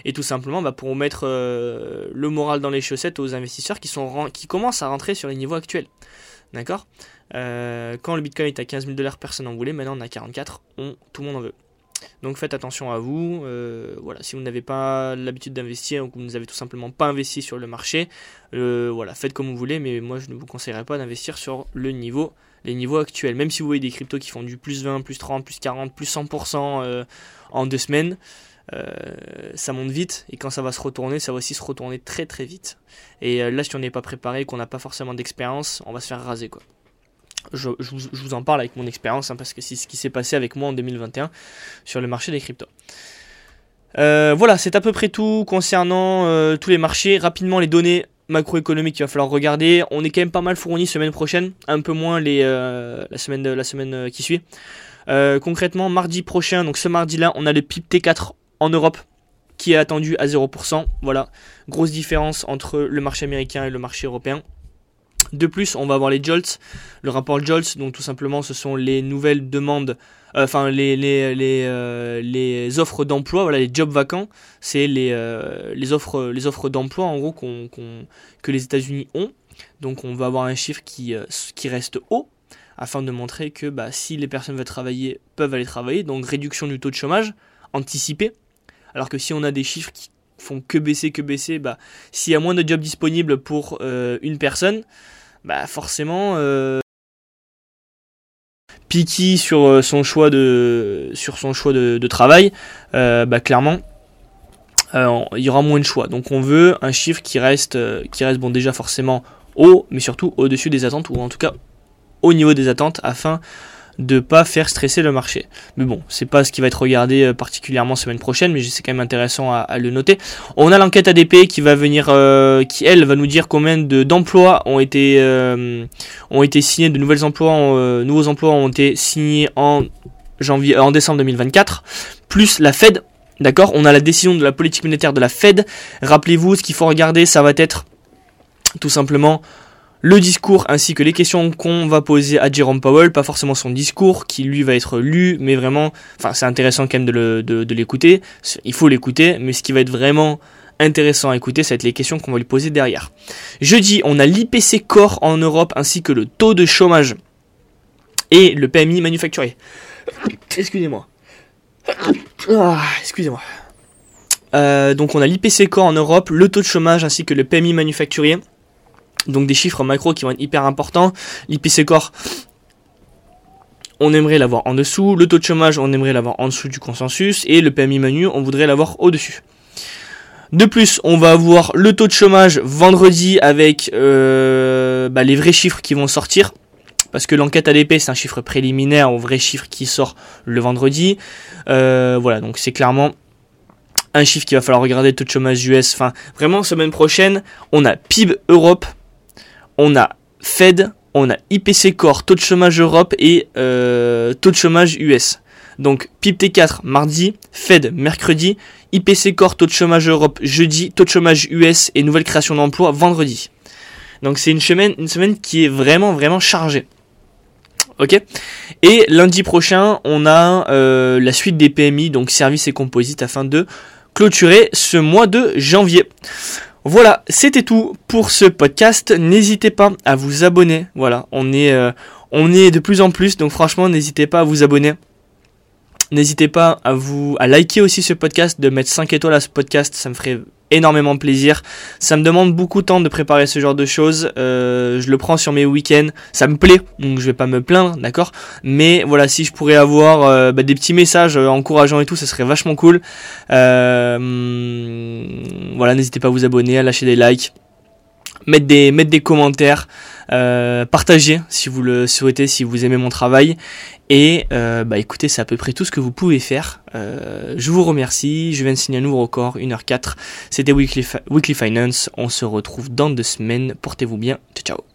Et tout simplement bah, pour mettre le moral dans les chaussettes aux investisseurs qui, sont, qui commencent à rentrer sur les niveaux actuels. D'accord? Quand le bitcoin est à 15 000 dollars, personne n'en voulait, maintenant on a 44, on, tout le monde en veut. Donc faites attention à vous. Euh, voilà, si vous n'avez pas l'habitude d'investir ou que vous n'avez tout simplement pas investi sur le marché, euh, voilà, faites comme vous voulez, mais moi je ne vous conseillerais pas d'investir sur le niveau, les niveaux actuels. Même si vous voyez des cryptos qui font du plus 20, plus 30, plus 40, plus 100% euh, en deux semaines, ça monte vite et quand ça va se retourner, ça va aussi se retourner très très vite. Et là, si on n'est pas préparé, qu'on n'a pas forcément d'expérience, on va se faire raser quoi je, vous en parle avec mon expérience, hein, parce que c'est ce qui s'est passé avec moi en 2021 sur le marché des cryptos. Euh, voilà, c'est à peu près tout concernant euh, tous les marchés. Rapidement, les données macroéconomiques qu'il va falloir regarder. On est quand même pas mal fourni semaine prochaine, un peu moins les, euh, la semaine, la semaine qui suit. concrètement, mardi prochain, donc ce mardi-là, on a le PIB T4 en Europe qui est attendu à 0%. Voilà, grosse différence entre le marché américain et le marché européen. De plus, on va avoir les JOLTS, le rapport JOLTS, donc tout simplement ce sont les nouvelles demandes, euh, enfin euh, les offres d'emploi, voilà les jobs vacants, c'est les, euh, offres, d'emploi en gros que les États-Unis ont. Donc on va avoir un chiffre qui, qui reste haut afin de montrer que bah, si les personnes veulent travailler, peuvent aller travailler, donc réduction du taux de chômage anticipé. Alors que si on a des chiffres qui font que baisser, que baisser, bah, s'il y a moins de jobs disponibles pour une personne, bah forcément euh, piqué sur euh, son choix de sur son choix de, travail, euh, bah clairement il y aura moins de choix. Donc on veut un chiffre qui reste qui reste bon déjà forcément haut, mais surtout au-dessus des attentes ou en tout cas au niveau des attentes afin de pas faire stresser le marché. Mais bon, c'est pas ce qui va être regardé euh, particulièrement semaine prochaine, mais c'est quand même intéressant à, le noter. On a l'enquête ADP qui va venir, euh, qui elle va nous dire combien de d'emplois ont été euh, ont été signés, de nouveaux emplois ont été signés en janvier, en décembre 2024, plus la Fed. D'accord, on a la décision de la politique monétaire de la Fed. Rappelez-vous, ce qu'il faut regarder, ça va être tout simplement le discours ainsi que les questions qu'on va poser à Jerome Powell, pas forcément son discours qui lui va être lu, mais vraiment, enfin c'est intéressant quand même de, l'écouter, il faut l'écouter, mais ce qui va être vraiment intéressant à écouter, ça va être les questions qu'on va lui poser derrière. Jeudi, on a l'IPC Core en Europe ainsi que le taux de chômage et le PMI manufacturier. Excusez-moi. Ah, excusez-moi. Euh, donc on a l'IPC Core en Europe, le taux de chômage ainsi que le PMI manufacturier. Donc des chiffres macro qui vont être hyper importants. L'IPC Core, on aimerait l'avoir en dessous. Le taux de chômage, on aimerait l'avoir en dessous du consensus. Et le PMI Manu, on voudrait l'avoir au-dessus. De plus, on va avoir le taux de chômage vendredi avec euh, bah, les vrais chiffres qui vont sortir. Parce que l'enquête ADP, c'est un chiffre préliminaire au vrai chiffre qui sort le vendredi. Euh, voilà, donc c'est clairement un chiffre qu'il va falloir regarder, le taux de chômage US. Enfin, vraiment, semaine prochaine, on a PIB Europe on a Fed, on a IPC Core, taux de chômage Europe et euh, taux de chômage US. Donc PIB T4 mardi, Fed mercredi, IPC Core, taux de chômage Europe jeudi, taux de chômage US et nouvelle création d'emploi vendredi. Donc c'est une semaine, une semaine qui est vraiment vraiment chargée. Ok? Et lundi prochain, on a euh, la suite des PMI, donc services et composites, afin de clôturer ce mois de janvier. Voilà, c'était tout pour ce podcast. N'hésitez pas à vous abonner. Voilà, on est, euh, on est de plus en plus, donc franchement, n'hésitez pas à vous abonner. N'hésitez pas à vous à liker aussi ce podcast, de mettre 5 étoiles à ce podcast, ça me ferait énormément plaisir. Ça me demande beaucoup de temps de préparer ce genre de choses. Euh, je le prends sur mes week-ends. Ça me plaît, donc je vais pas me plaindre, d'accord? Mais voilà, si je pourrais avoir euh, bah, des petits messages euh, encourageants et tout, ça serait vachement cool. voilà, n'hésitez pas à vous abonner, à lâcher des likes, mettre des mettre des commentaires. Euh, partagez si vous le souhaitez, si vous aimez mon travail. Et euh, bah écoutez, c'est à peu près tout ce que vous pouvez faire. Euh, je vous remercie. Je viens de signer un nouveau record, 1h04. C'était Weekly, Weekly Finance. On se retrouve dans deux semaines. Portez-vous bien. Ciao ciao.